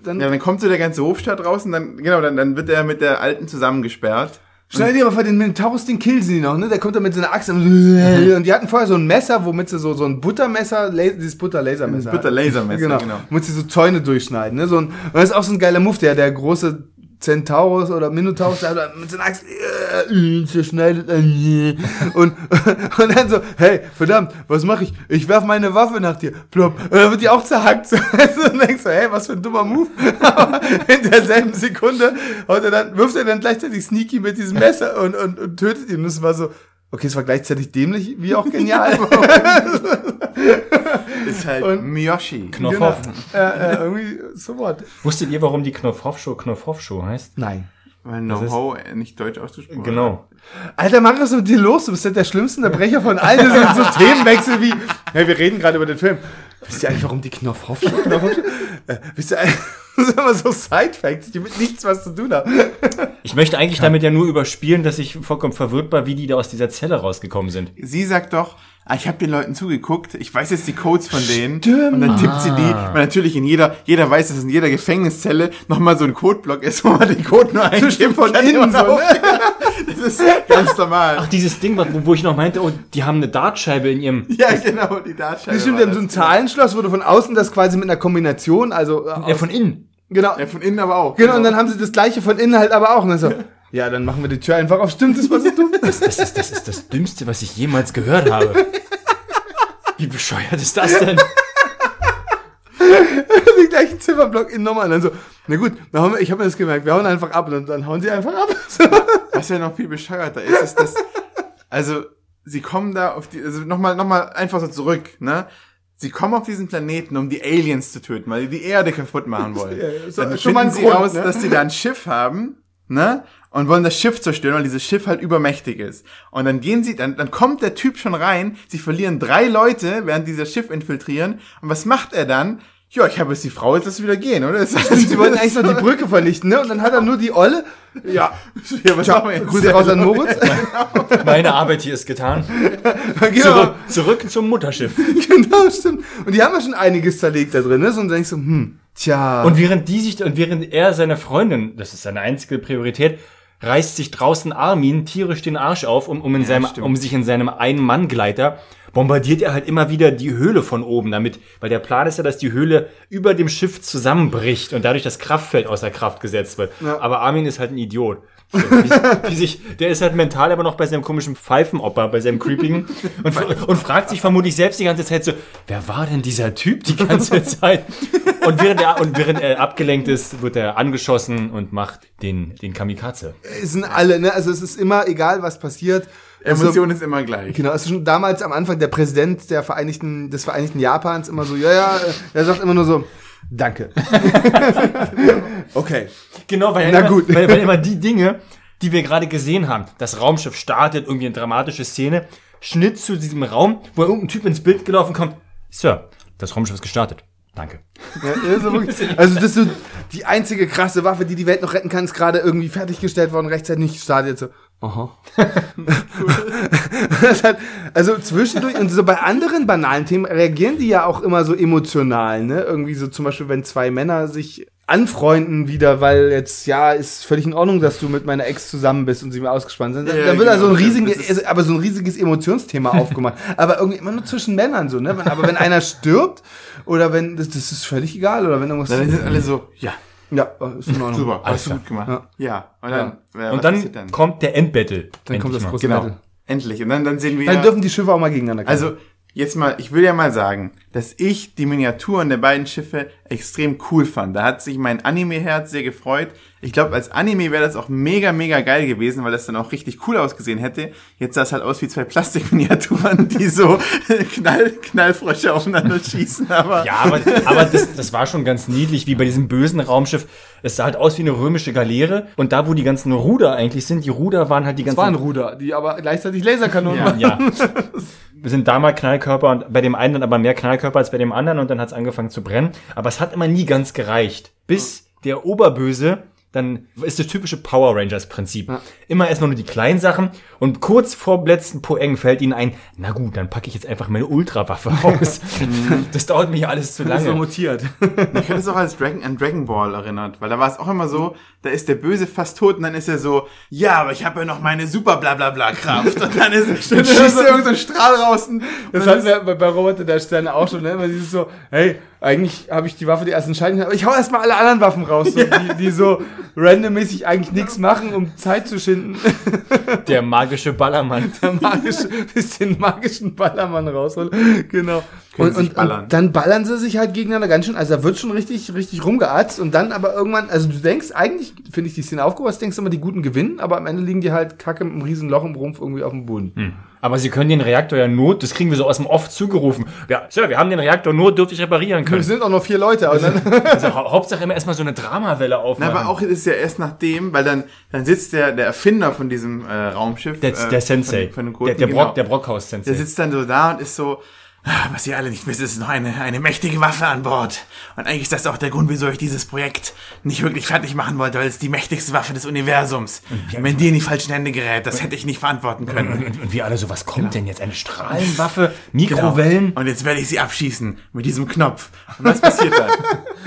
Dann
Ja, dann kommt so der ganze Hofstaat raus und dann, genau, dann, dann wird er mit der Alten zusammengesperrt.
Schnell dir aber vor den Minotaurus, den killen sie noch, ne? Der kommt da mit seiner Axt und, und die hatten vorher so ein Messer, womit sie so, so ein Buttermesser, dieses Butter-Lasermesser.
Butter-Lasermesser,
genau.
genau.
Womit sie so Zäune durchschneiden, ne? So ein, und das ist auch so ein geiler Move, der, der große Centaurus oder Minotaurus, der hat mit seiner Axt, äh, äh, zerschneidet, äh, und, und dann so, hey, verdammt, was mache ich? Ich werf meine Waffe nach dir, plopp, und dann wird die auch zerhackt. und denkst du, hey, was für ein dummer Move. Aber in derselben Sekunde er dann, wirft er dann gleichzeitig Sneaky mit diesem Messer und, und, und tötet ihn. Und es war so, okay, es war gleichzeitig dämlich wie auch genial.
Ist halt
Und-
Miyoshi.
Knopfhoff.
äh, äh, irgendwie so what?
Wusstet ihr, warum die Knopfhoff-Show Knopfhoff-Show heißt?
Nein.
Weil No-Ho nicht deutsch ausgesprochen
Genau.
Alter, was ist mit dir los? Du bist ja der schlimmste Unterbrecher von allen. Das sind so Themenwechsel wie, hey, wir reden gerade über den Film. Wisst ihr eigentlich, warum die Knopfhoff Knopfhoff äh, Wisst ihr eigentlich, das sind immer so Side-Facts, die mit nichts was zu tun haben.
Ich möchte eigentlich damit ja nur überspielen, dass ich vollkommen verwirrt war, wie die da aus dieser Zelle rausgekommen sind.
Sie sagt doch, ah, ich habe den Leuten zugeguckt, ich weiß jetzt die Codes von denen. Und dann tippt sie die. Und natürlich in jeder, jeder weiß, dass in jeder Gefängniszelle nochmal so ein Codeblock ist, wo man den Code nur eingeben
von
kann.
innen so, ne?
Das ist ganz normal.
Ach, dieses Ding, wo, wo ich noch meinte, oh, die haben eine Dartscheibe in ihrem...
ja, genau, die Dartscheibe.
Das stimmt, die haben so ein
das.
Zahlenschloss, wo du von außen das quasi mit einer Kombination, also, äh, aus,
von innen.
Genau,
Ja, von innen aber auch.
genau, und dann haben sie das gleiche von innen halt aber auch. Und dann so, ja, dann machen wir die Tür einfach auf. Stimmt das, was du tust?
Das ist, das ist das Dümmste, was ich jemals gehört habe. Wie bescheuert ist das denn?
den gleichen Zifferblock innen nochmal. Und dann so, na gut, dann haben wir, ich habe mir das gemerkt, wir hauen einfach ab. Und dann, dann hauen sie einfach ab. So.
Was ja noch viel bescheuerter ist, ist, dass, also, sie kommen da auf die, also nochmal, nochmal einfach so zurück, ne? Sie kommen auf diesen Planeten, um die Aliens zu töten, weil die die Erde kaputt machen wollen.
So-
Dann
schon
finden sie
Grund,
raus,
ne?
dass sie da ein Schiff haben, ne? Und wollen das Schiff zerstören, weil dieses Schiff halt übermächtig ist. Und dann gehen sie, dann, dann kommt der Typ schon rein, sie verlieren drei Leute, während die das Schiff infiltrieren. Und was macht er dann? Ja, ich habe jetzt die Frau, jetzt lass wieder gehen, oder?
Sie wollten eigentlich noch die Brücke vernichten, ne? Und dann hat er nur die Olle. Ja,
ja, was machen wir jetzt?
Grüße raus an Moritz.
Meine Arbeit hier ist getan.
genau,
Zurück, zurück zum Mutterschiff.
genau, stimmt. Und die haben ja schon einiges zerlegt da drin, ne? So, Und dann denkst du, hm, tja.
Und während die sich, und während er seine Freundin, das ist seine einzige Priorität, reißt sich draußen Armin tierisch den Arsch auf, um, um, in seinem,
stimmt.
um sich in seinem Ein-Mann-Gleiter bombardiert er halt immer wieder die Höhle von oben damit, weil der Plan ist ja, dass die Höhle über dem Schiff zusammenbricht und dadurch das Kraftfeld außer Kraft gesetzt wird.
Ja.
Aber Armin ist halt ein Idiot. Wie, wie sich, der ist halt mental aber noch bei seinem komischen Pfeifenoper, bei seinem creepigen und, und fragt sich vermutlich selbst die ganze Zeit so, wer war denn dieser Typ die ganze Zeit? Und während er, und während er abgelenkt ist, wird er angeschossen und macht den, den Kamikaze.
es sind alle, ne? Also es ist immer egal, was passiert. Also,
Emotion ist immer gleich.
Genau, es ist schon damals am Anfang der Präsident der Vereinigten, des Vereinigten Japans immer so, ja, ja, äh, er sagt immer nur so, danke. okay.
Genau, weil,
Na
immer,
gut.
Weil, weil immer die Dinge, die wir gerade gesehen haben, das Raumschiff startet, irgendwie eine dramatische Szene, Schnitt zu diesem Raum, wo irgendein Typ ins Bild gelaufen kommt. Sir, das Raumschiff ist gestartet. danke.
Ja, ist so wirklich, also das ist so die einzige krasse Waffe, die die Welt noch retten kann, ist gerade irgendwie fertiggestellt worden, rechtzeitig nicht startet. So, aha. hat, also zwischendurch und so bei anderen banalen Themen reagieren die ja auch immer so emotional, ne? Irgendwie so zum Beispiel, wenn zwei Männer sich anfreunden wieder, weil jetzt, ja, ist völlig in Ordnung, dass du mit meiner Ex zusammen bist und sie mir ausgespannt sind. Dann,
Ja,
dann wird also ein
genau.
riesiges,
Das ist-
aber so ein riesiges Emotionsthema aufgemacht. Aber irgendwie immer nur zwischen Männern so, ne? Wenn, aber wenn einer stirbt oder wenn, das, das ist völlig egal oder wenn irgendwas.
Dann sind alle so, ja,
Ja, ist in Ordnung.
super, hast du gut gemacht.
Ja.
Ja, und dann, was
Und dann,
passiert
kommt der Endbattle.
Dann kommt das große
Genau,
Battle.
endlich. Und dann, dann sehen wir
Dann
ja-
dürfen die Schiffe auch mal gegeneinander kämpfen.
Also, jetzt mal, ich will ja mal sagen, dass ich die Miniaturen der beiden Schiffe extrem cool fand. Da hat sich mein Anime-Herz sehr gefreut. Ich glaube, als Anime wäre das auch mega, mega geil gewesen, weil das dann auch richtig cool ausgesehen hätte. Jetzt sah es halt aus wie zwei Plastikminiaturen, die so Knall, Knallfrösche aufeinander schießen, aber.
Ja, aber, aber das, das war schon ganz niedlich, wie bei diesem bösen Raumschiff. Es sah halt aus wie eine römische Galeere. Und da, wo die ganzen Ruder eigentlich sind, die Ruder waren halt die
das
ganzen...
waren Ruder, die aber gleichzeitig Laserkanonen
Ja.
waren.
Ja. Wir sind da mal Knallkörper und bei dem einen dann aber mehr Knallkörper als bei dem anderen und dann hat es angefangen zu brennen. Aber es hat immer nie ganz gereicht. Bis der Oberböse dann ist das typische Power Rangers Prinzip. Immer erstmal nur die kleinen Sachen und kurz vor dem letzten Poeng fällt ihnen ein, na gut, dann packe ich jetzt einfach meine Ultrawaffe aus. das dauert mir alles zu
Das ist so
lange.
mutiert.
Ich hätte es auch als Dragon, an Dragon Ball erinnert, weil da war es auch immer so, da ist der Böse fast tot und dann ist er so, ja, aber ich habe ja noch meine super bla bla bla Kraft. Und dann, ist, dann schießt er irgendein Strahl raus. Und
Das
dann
hatten wir bei, bei Roboter der Sterne auch schon, ne? Weil sie ist so, hey, eigentlich habe ich die Waffe die erst entscheiden, aber ich hau erstmal alle anderen Waffen raus, so, die, die so randommäßig eigentlich nichts machen, um Zeit zu schinden.
Der magische Ballermann.
Der magische, bis den magischen Ballermann rausholen. Genau. Und, und, und dann ballern sie sich halt gegeneinander ganz schön. Also da wird schon richtig, richtig rumgeatzt und dann aber irgendwann, also du denkst, eigentlich finde ich die Szene aufgebaut, denkst du immer, die Guten gewinnen, aber am Ende liegen die halt kacke mit einem riesen Loch im Rumpf irgendwie auf dem Boden.
Aber sie können den Reaktor ja nur, das kriegen wir so aus dem Off zugerufen. Ja, Sir, wir haben den Reaktor nur dürftig reparieren
Wir
können.
sind auch noch vier Leute, aber dann,
Also, hau Hauptsache immer erstmal so eine Dramawelle
Na,
aufmachen.
aber auch ist es ja erst nachdem, weil dann, dann sitzt der, der Erfinder von diesem äh, Raumschiff.
der,
äh,
der Sensei.
Von, von dem
der, der,
genau.
Brock, der Brockhaus-Sensei.
Der sitzt dann so da und ist so, "Ah, was ihr alle nicht wisst, ist noch eine, eine mächtige Waffe an Bord. Und eigentlich ist das auch der Grund, wieso ich dieses Projekt nicht wirklich fertig machen wollte, weil es die mächtigste Waffe des Universums. Und wenn die in die falschen Hände gerät, das hätte ich nicht verantworten können.
Und, und wir alle so, was kommt denn jetzt? Eine Strahlenwaffe? Mikrowellen?
Und jetzt werde ich sie abschießen mit diesem Knopf. Und was passiert dann?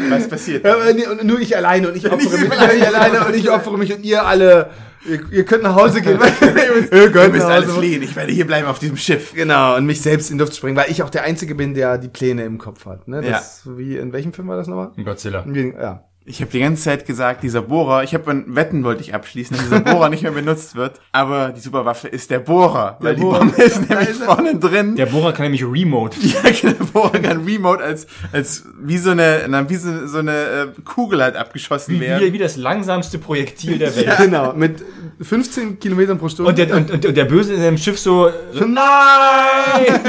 Was passiert
Ja,
dann?
und nur ich alleine und ich opfere mich. Ich alleine und ich opfere mich und ihr alle. Ihr, ihr könnt nach Hause gehen. ihr
Ihr
könnt
müsst
nach
alle
Hause.
fliehen. Ich werde hier bleiben auf diesem Schiff.
Genau, und mich selbst in die Luft springen, weil ich auch der Einzige bin, der die Pläne im Kopf hat. Ne? Das, Wie, in welchem Film war das nochmal?
Godzilla.
Ja.
Ich habe die ganze Zeit gesagt, dieser Bohrer, ich habe ein Wetten wollte ich abschließen, dass dieser Bohrer nicht mehr benutzt wird, aber die Superwaffe ist der Bohrer, weil die
Bohrer.
Bombe ist nämlich vorne drin.
Der Bohrer kann nämlich Remote.
Ja, genau, der Bohrer kann Remote als als wie so eine na, wie so, so eine äh, Kugel halt abgeschossen
Wie,
werden.
wie, wie das langsamste Projektil der Welt.
Genau, mit 15 Kilometern pro Stunde.
Und, der, und, und, und der Böse in dem Schiff so, so
Nein!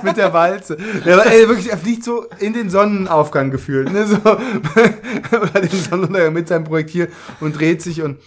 mit der Walze. Ja, aber, ey, wirklich, er fliegt so in den Sonnenaufgang gefühlt. Ne? So, oder den Sonnenuntergang mit seinem Projektil und dreht sich und,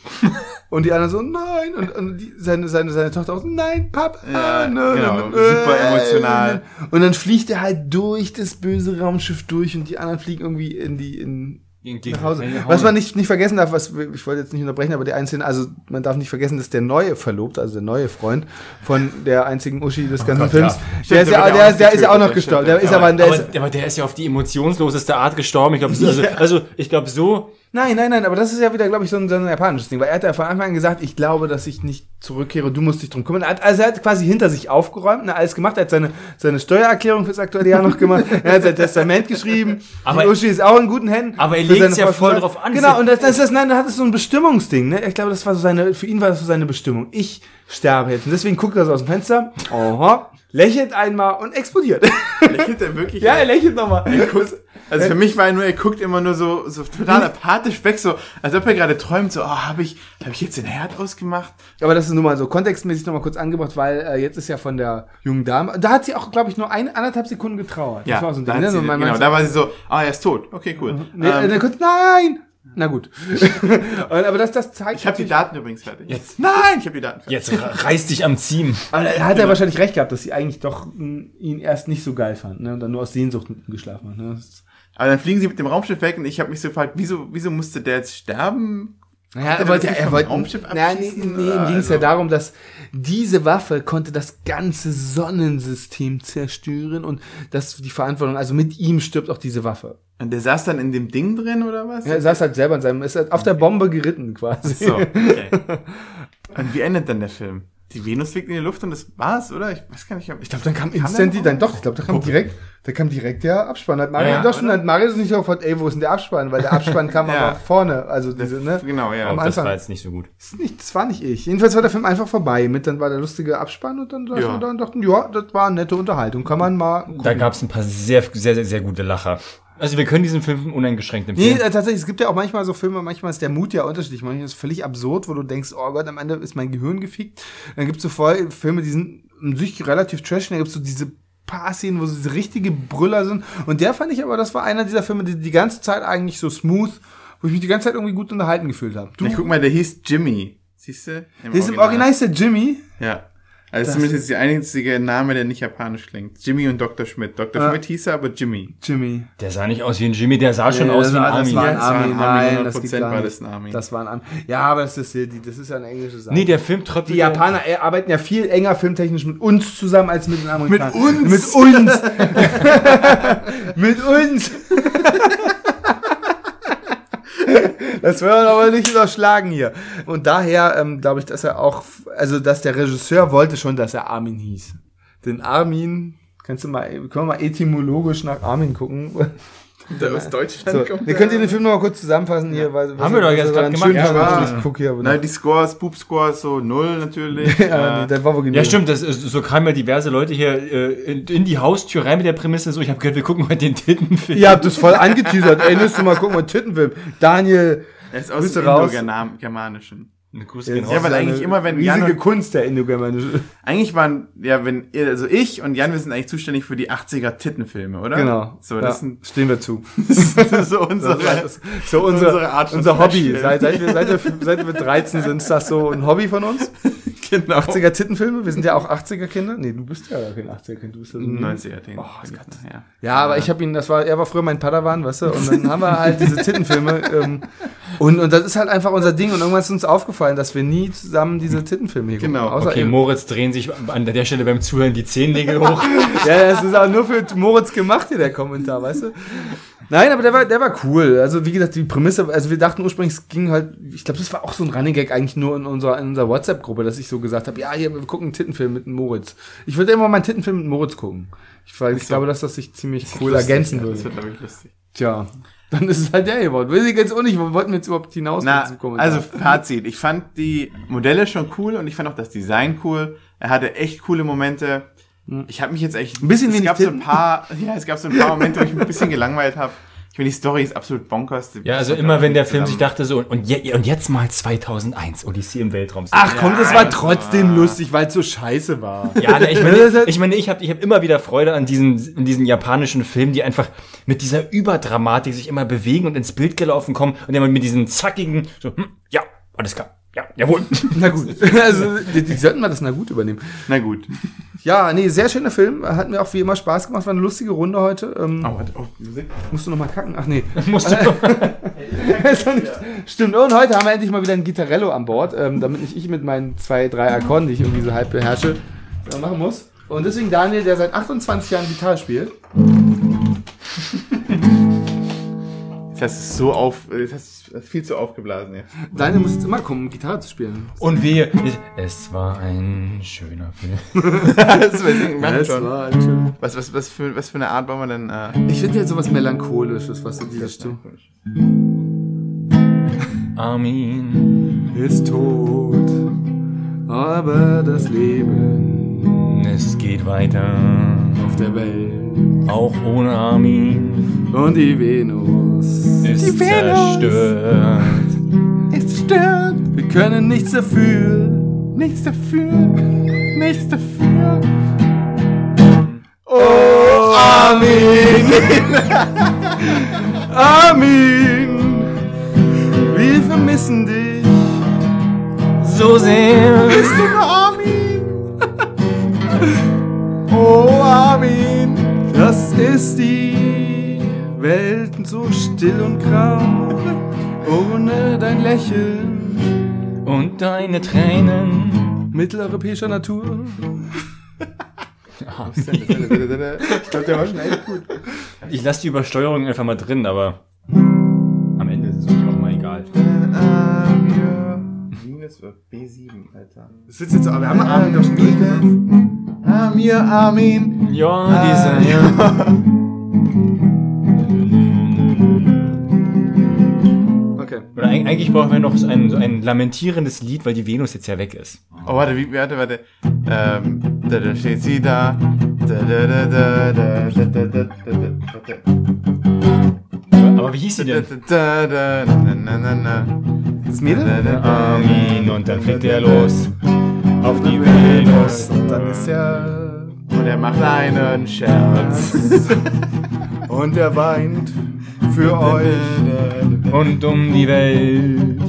und die anderen so, nein. Und, und die, seine, seine, seine Tochter auch so, nein, Papa.
Ja,
ne,
genau,
ne,
super
äh,
emotional.
Und dann fliegt er halt durch das böse Raumschiff durch und die anderen fliegen irgendwie in die, in, nach Hause. Was man nicht, nicht vergessen darf, was ich wollte jetzt nicht unterbrechen, aber die einzelnen, also man darf nicht vergessen, dass der neue Verlobte, also der neue Freund von der einzigen Uschi des ganzen
Gott,
Films,
ja.
der ist ja,
der
der,
auch
der ist ja auch noch gestorben. Der ist
ja.
aber, der ist,
aber, aber der ist ja auf die emotionsloseste Art gestorben. Ich glaube, also,
Ja.
also ich glaube so.
nein, nein, nein, aber das ist ja wieder, glaube ich, so ein, so ein japanisches Ding, weil er hat ja von Anfang an gesagt, ich glaube, dass ich nicht zurückkehre, du musst dich drum kümmern. Er hat, also er hat quasi hinter sich aufgeräumt, ne, alles gemacht, er hat seine, seine Steuererklärung fürs aktuelle Jahr noch gemacht, er hat sein Testament geschrieben,
Aber-
die Uschi ist auch in guten Händen.
Aber er legt's
seine
ja voll drauf an.
Genau, und das, das, das, nein, da hat es so ein Bestimmungsding, ne? Ich glaube, das war so seine, für ihn war das so seine Bestimmung. Ich sterbe jetzt. Und deswegen guckt er so aus dem Fenster, aha, lächelt einmal und explodiert.
Lächelt er wirklich?
ja, er lächelt nochmal.
Also für mich war er nur, er guckt immer nur so, so total apathisch weg, so, als ob er gerade träumt, so, oh, habe ich, habe ich jetzt den Herd ausgemacht?
Aber das ist nur mal so kontextmäßig nochmal kurz angebracht, weil äh, jetzt ist ja von der jungen Dame, da hat sie auch, glaube ich, nur ein, anderthalb Sekunden getrauert.
Ja,
das war so ein
da,
Ding, ne?
sie, genau, da war sie so, ah, er ist tot. Okay, cool.
nee,
ähm,
äh, kurz, nein! Na gut. Und, aber das, das zeigt.
ich habe die Daten übrigens fertig.
Jetzt.
Nein, ich habe die Daten fertig.
Jetzt reiß dich am Ziemen.
Aber er hat ja wahrscheinlich recht gehabt, dass sie eigentlich doch ihn erst nicht so geil fand, ne? Und dann nur aus Sehnsucht mit ihm geschlafen hat. Ne?
Aber dann fliegen sie mit dem Raumschiff weg und ich habe mich so gefragt, wieso, wieso musste der jetzt sterben?
Naja,
er
er wollte, er wollte,
Raumschiff
nee,
abschießen?
nee, ihm
Oder
ging es
also-
ja darum, dass diese Waffe konnte das ganze Sonnensystem zerstören und dass die Verantwortung, also mit ihm stirbt auch diese Waffe.
Und der saß dann in dem Ding drin oder was?
Ja, er saß halt selber in seinem, ist halt auf der Bombe geritten quasi.
So, okay. Und wie endet dann der Film? Die Venus fliegt in die Luft und das war's, oder? Ich weiß gar nicht. ob-
Ich glaube, dann kam
Kam
instant dann
noch?
doch, ich glaube, da kam direkt, da kam direkt der Abspann. Hat Mario
Ja,
doch schon, hat Mario nicht sofort, ey, wo ist denn der Abspann? Weil der Abspann kam
Ja.
aber vorne, also diese, ne?
Genau, ja.
Am
Das
Anfang.
war jetzt nicht so gut.
Das, ist nicht, das war nicht ich. Jedenfalls war der Film einfach vorbei. Mit dann war der lustige Abspann und dann,
Ja.
dann dachten, ja, das war eine nette Unterhaltung. Kann man mal.
Da gab es ein paar sehr, sehr, sehr, sehr gute Lacher. Also wir können diesen Film uneingeschränkt
Nee,
empfehlen.
äh, tatsächlich, es gibt ja auch manchmal so Filme, manchmal ist der Mut ja unterschiedlich. Manchmal ist es völlig absurd, wo du denkst, oh Gott, am Ende ist mein Gehirn gefickt. Dann gibt es so voll Filme, die sind in sich relativ trash. Dann gibt es so diese paar Szenen, wo so diese richtige Brüller sind. Und der fand ich aber, das war einer dieser Filme, die die ganze Zeit eigentlich so smooth, wo ich mich die ganze Zeit irgendwie gut unterhalten gefühlt habe.
Ich guck mal, der hieß Jimmy. Siehst du?
der ist im Original ist der Jimmy.
Ja. Also
Das-
zumindest der einzige Name, der nicht japanisch klingt. Jimmy und Dr. Schmidt. Dr.
Ah.
Schmidt hieß er, aber Jimmy.
Jimmy.
Der sah nicht aus wie ein Jimmy, der sah schon
Ja,
aus wie ein
war- das war ein Armin, nein, das geht
100%
gar
war das ein Armin.
Das war ein Armin. Ja, aber das ist, die, das ist ja eine englische Sache.
Nee, der Film trotzdem.
die Japaner äh, arbeiten ja viel enger filmtechnisch mit uns zusammen als mit den Amerikanern.
uns?
Mit uns! mit uns! Das wollen wir aber nicht überschlagen hier. Und daher ähm, glaube ich, dass er auch, also dass der Regisseur wollte schon, dass er Armin hieß. Denn Armin, kannst du mal, können wir mal etymologisch nach Armin gucken.
Der aus Deutschland
So, wir können den Film noch mal kurz zusammenfassen hier. Weil,
Haben wir doch jetzt gerade gemacht.
Ja,
Ja,
ich guck hier aber noch.
die Scores, Boop Scores, so null natürlich.
ja, nee, das war wohl
Ja,
genug.
stimmt, das ist, so kamen ja diverse Leute hier äh, in, in die Haustür rein mit der Prämisse, so, ich habe gehört, wir gucken heute den Tittenfilm.
Ihr habt das voll angeteasert. Ey, müsst du mal gucken, mal Tittenfilm. Daniel,
er ist aus dem
raus?
Eine Gruß
Ja,
gehen
Ja,
raus.
weil eigentlich immer, wenn Jan
riesige
und,
Kunst der Indogermanische.
eigentlich waren, ja, wenn, ihr- also ich und Jan, wir sind eigentlich zuständig für die 80er Tittenfilme, oder?
Genau.
So,
ja,
das sind
stehen wir zu.
das ist so unsere,
Das ist so unser,
unsere Art von
unser Hobby. Seit, seit, wir, seit, wir, seit wir 13 sind, ist das so ein Hobby von uns.
genau.
80er Tittenfilme. Wir sind ja auch 80er Kinder. Nee, du bist ja kein 80er Kind. Du bist ja so
90er, den.
Oh,
ja.
Ja, aber ich habe ihn, das war, er war früher mein Padawan, weißt du, und dann haben wir halt diese Tittenfilme. Ähm, und, und das ist halt einfach unser Ding. Und irgendwann ist uns aufgefallen, dass wir nie zusammen diese Tittenfilme hier
Genau.
gucken. Außer
Okay,
eben-
Moritz drehen sich an der Stelle beim Zuhören die Zehennägel hoch.
Ja, das ist auch nur für Moritz gemacht hier, der Kommentar, weißt du? Nein, aber der war, der war cool. Also, wie gesagt, die Prämisse, also wir dachten ursprünglich, es ging halt, ich glaube, das war auch so ein Running Gag eigentlich nur in unserer, in unserer WhatsApp-Gruppe, dass ich so gesagt habe, ja, hier, wir gucken einen Tittenfilm mit Moritz. Ich würde immer mal einen Tittenfilm mit Moritz gucken. Ich, weil ich glaube, dass das sich ziemlich cool
Lustig,
ergänzen
ja,
würde.
Das wird, glaube ich, lustig.
Tja, dann ist es halt der geworden. Weiß ich jetzt auch nicht, wo wollten wir jetzt überhaupt hinaus
Na, also Fazit. Ich fand die Modelle schon cool und ich fand auch das Design cool. Er hatte echt coole Momente. Ich habe mich jetzt echt
Ein bisschen
es gab so ein paar, ja, es gab so ein paar Momente, wo ich mich ein bisschen gelangweilt habe. Ich finde die Story ist absolut bonkers.
Ja, also immer wenn der Film sich dachte so, und, je, und jetzt mal 2001, Odyssee im Weltraum.
Ach komm, das war trotzdem lustig, weil es so scheiße war.
Ja, ne, ich meine, ich, meine, ich habe ich hab immer wieder Freude an diesen, in diesen japanischen Filmen, die einfach mit dieser Überdramatik sich immer bewegen und ins Bild gelaufen kommen und immer mit diesen zackigen, so, hm, ja, alles klar, ja, jawohl.
Na gut. Also, die, die sollten mal das na gut übernehmen.
Na gut.
Ja, nee, sehr schöner Film. Hat mir auch wie immer Spaß gemacht. War eine lustige Runde heute. Ähm,
Oh, warte, oh, Musik.
Musst du noch mal kacken? Ach nee.
Musst du
Ist doch nicht- Stimmt. Und heute haben wir endlich mal wieder ein Gitarrello an Bord, ähm, damit nicht ich mit meinen zwei, drei Akkorden, die ich irgendwie so halb beherrsche, äh, machen muss. Und deswegen Daniel, der seit 28 Jahren Gitarre spielt.
Das ist so auf, das ist viel zu aufgeblasen jetzt.
Daniel muss jetzt immer kommen, Gitarre zu spielen.
Und wir, es war ein schöner Film.
das weiß ich, machen
Das
schon.
war ein schön.
Was, was, was, für, was für eine Art wollen wir denn? Äh,
Ich finde jetzt sowas Melancholisches, was so dieses Stimme.
Armin,
Ist tot, aber das Leben
es geht weiter,
auf der Welt
auch ohne Armin
und die Venus
ist
Die Venus.
zerstört.
ist zerstört.
Wir können nichts dafür.
Nichts dafür. Nichts dafür.
Oh, Armin! Armin! Wir vermissen dich.
So sehr.
Armin. Oh, Armin.
Das ist die Welt so still und grau. Ohne dein Lächeln.
Und deine Tränen.
Mitteleuropäischer Natur.
Ich glaube, der war schon echt gut.
Ich lasse die Übersteuerung einfach mal drin, aber am Ende ist es wirklich auch mal egal.
Minus B7, Alter.
Das ist jetzt so, aber wir haben Armin doch schon durchgemacht.
Amir, Armin.
Ja, diese. Ja.
Okay.
Oder eig- eigentlich brauchen wir noch so ein, so ein lamentierendes Lied, weil die Venus jetzt ja weg ist.
Oh, warte, wie, warte, warte. Ähm, da, da steht sie da. Da, da, da, da, da, da, da, da, da, da,
Aber wie hieß sie
da,
denn?
da, da, da, na, na, na, na.
Das Mädel?
Da, da, da,
Armin und dann fliegt er los auf die
Venus. Und dann ist er.
Und er macht einen Scherz.
Und er weint für euch.
Und um die Welt,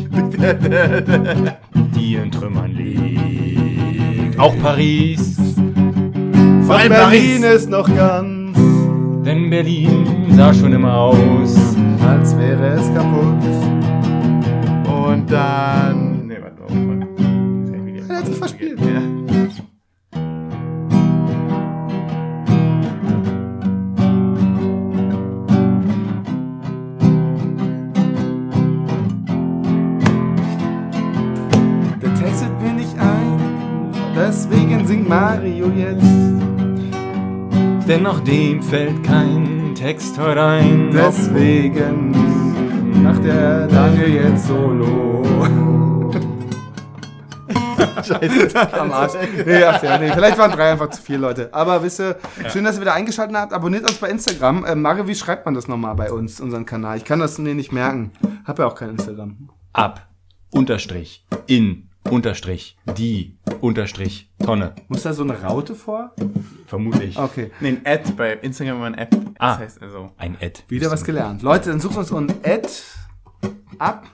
die in Trümmern liegt. Auch Paris,
Von
allem
Berlin
Paris.
ist noch ganz,
denn Berlin sah schon immer aus.
als wäre es kaputt.
Und dann. Nee, warte mal.
Verspielt.
Ja.
Der textet mir nicht ein, deswegen singt Mario jetzt.
Denn auch dem fällt kein Text heute ein.
Deswegen macht der Daniel jetzt Solo.
Scheiße.
Am Arsch. Nee, ach ja, nee, vielleicht waren drei einfach zu viele Leute. Aber wisst ihr, schön, dass ihr wieder eingeschaltet habt. Abonniert uns bei Instagram. Ähm, Mario, wie schreibt man das nochmal bei uns, unseren Kanal? Ich kann das mir nicht merken. Hab ja auch kein Instagram.
Ab, Unterstrich, in, Unterstrich, die, Unterstrich, Tonne.
Muss da so eine Raute vor?
Vermutlich.
Okay.
Nee, ein Ad bei Instagram war ein Ad. Das
Ah.
heißt also.
Ein Ad.
Wieder was gelernt. Leute, dann sucht uns so ein Ad ab.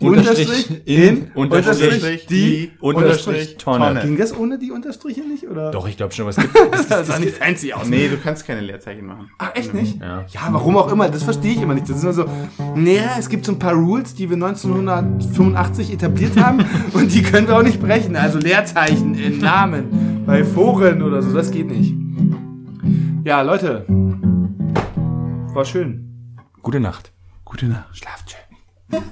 Unterstrich, in, Unterstrich,
Unterstrich,
die, Unterstrich, Tonne.
Ging das ohne die Unterstriche nicht? Oder?
Doch, ich glaube schon, was gibt
Das sah nicht fancy aus.
Nee, du kannst keine Leerzeichen machen.
Ach, echt nicht?
Ja.
Ja, warum auch immer, das verstehe ich immer nicht. Das ist immer so, naja, es gibt so ein paar Rules, die wir 1985 etabliert haben und die können wir auch nicht brechen. Also Leerzeichen in Namen bei Foren oder so, das geht nicht. Ja, Leute, war schön.
Gute Nacht.
Gute Nacht.
Schlaft schön.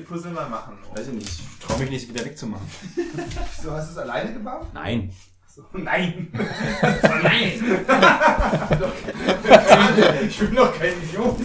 Dem Puzzle mal machen?
Weiß ich nicht. Ich traue mich nicht, es wieder wegzumachen.
So, hast du es alleine gebaut?
Nein.
So, nein.
Nein!
Ich bin doch kein Idiot.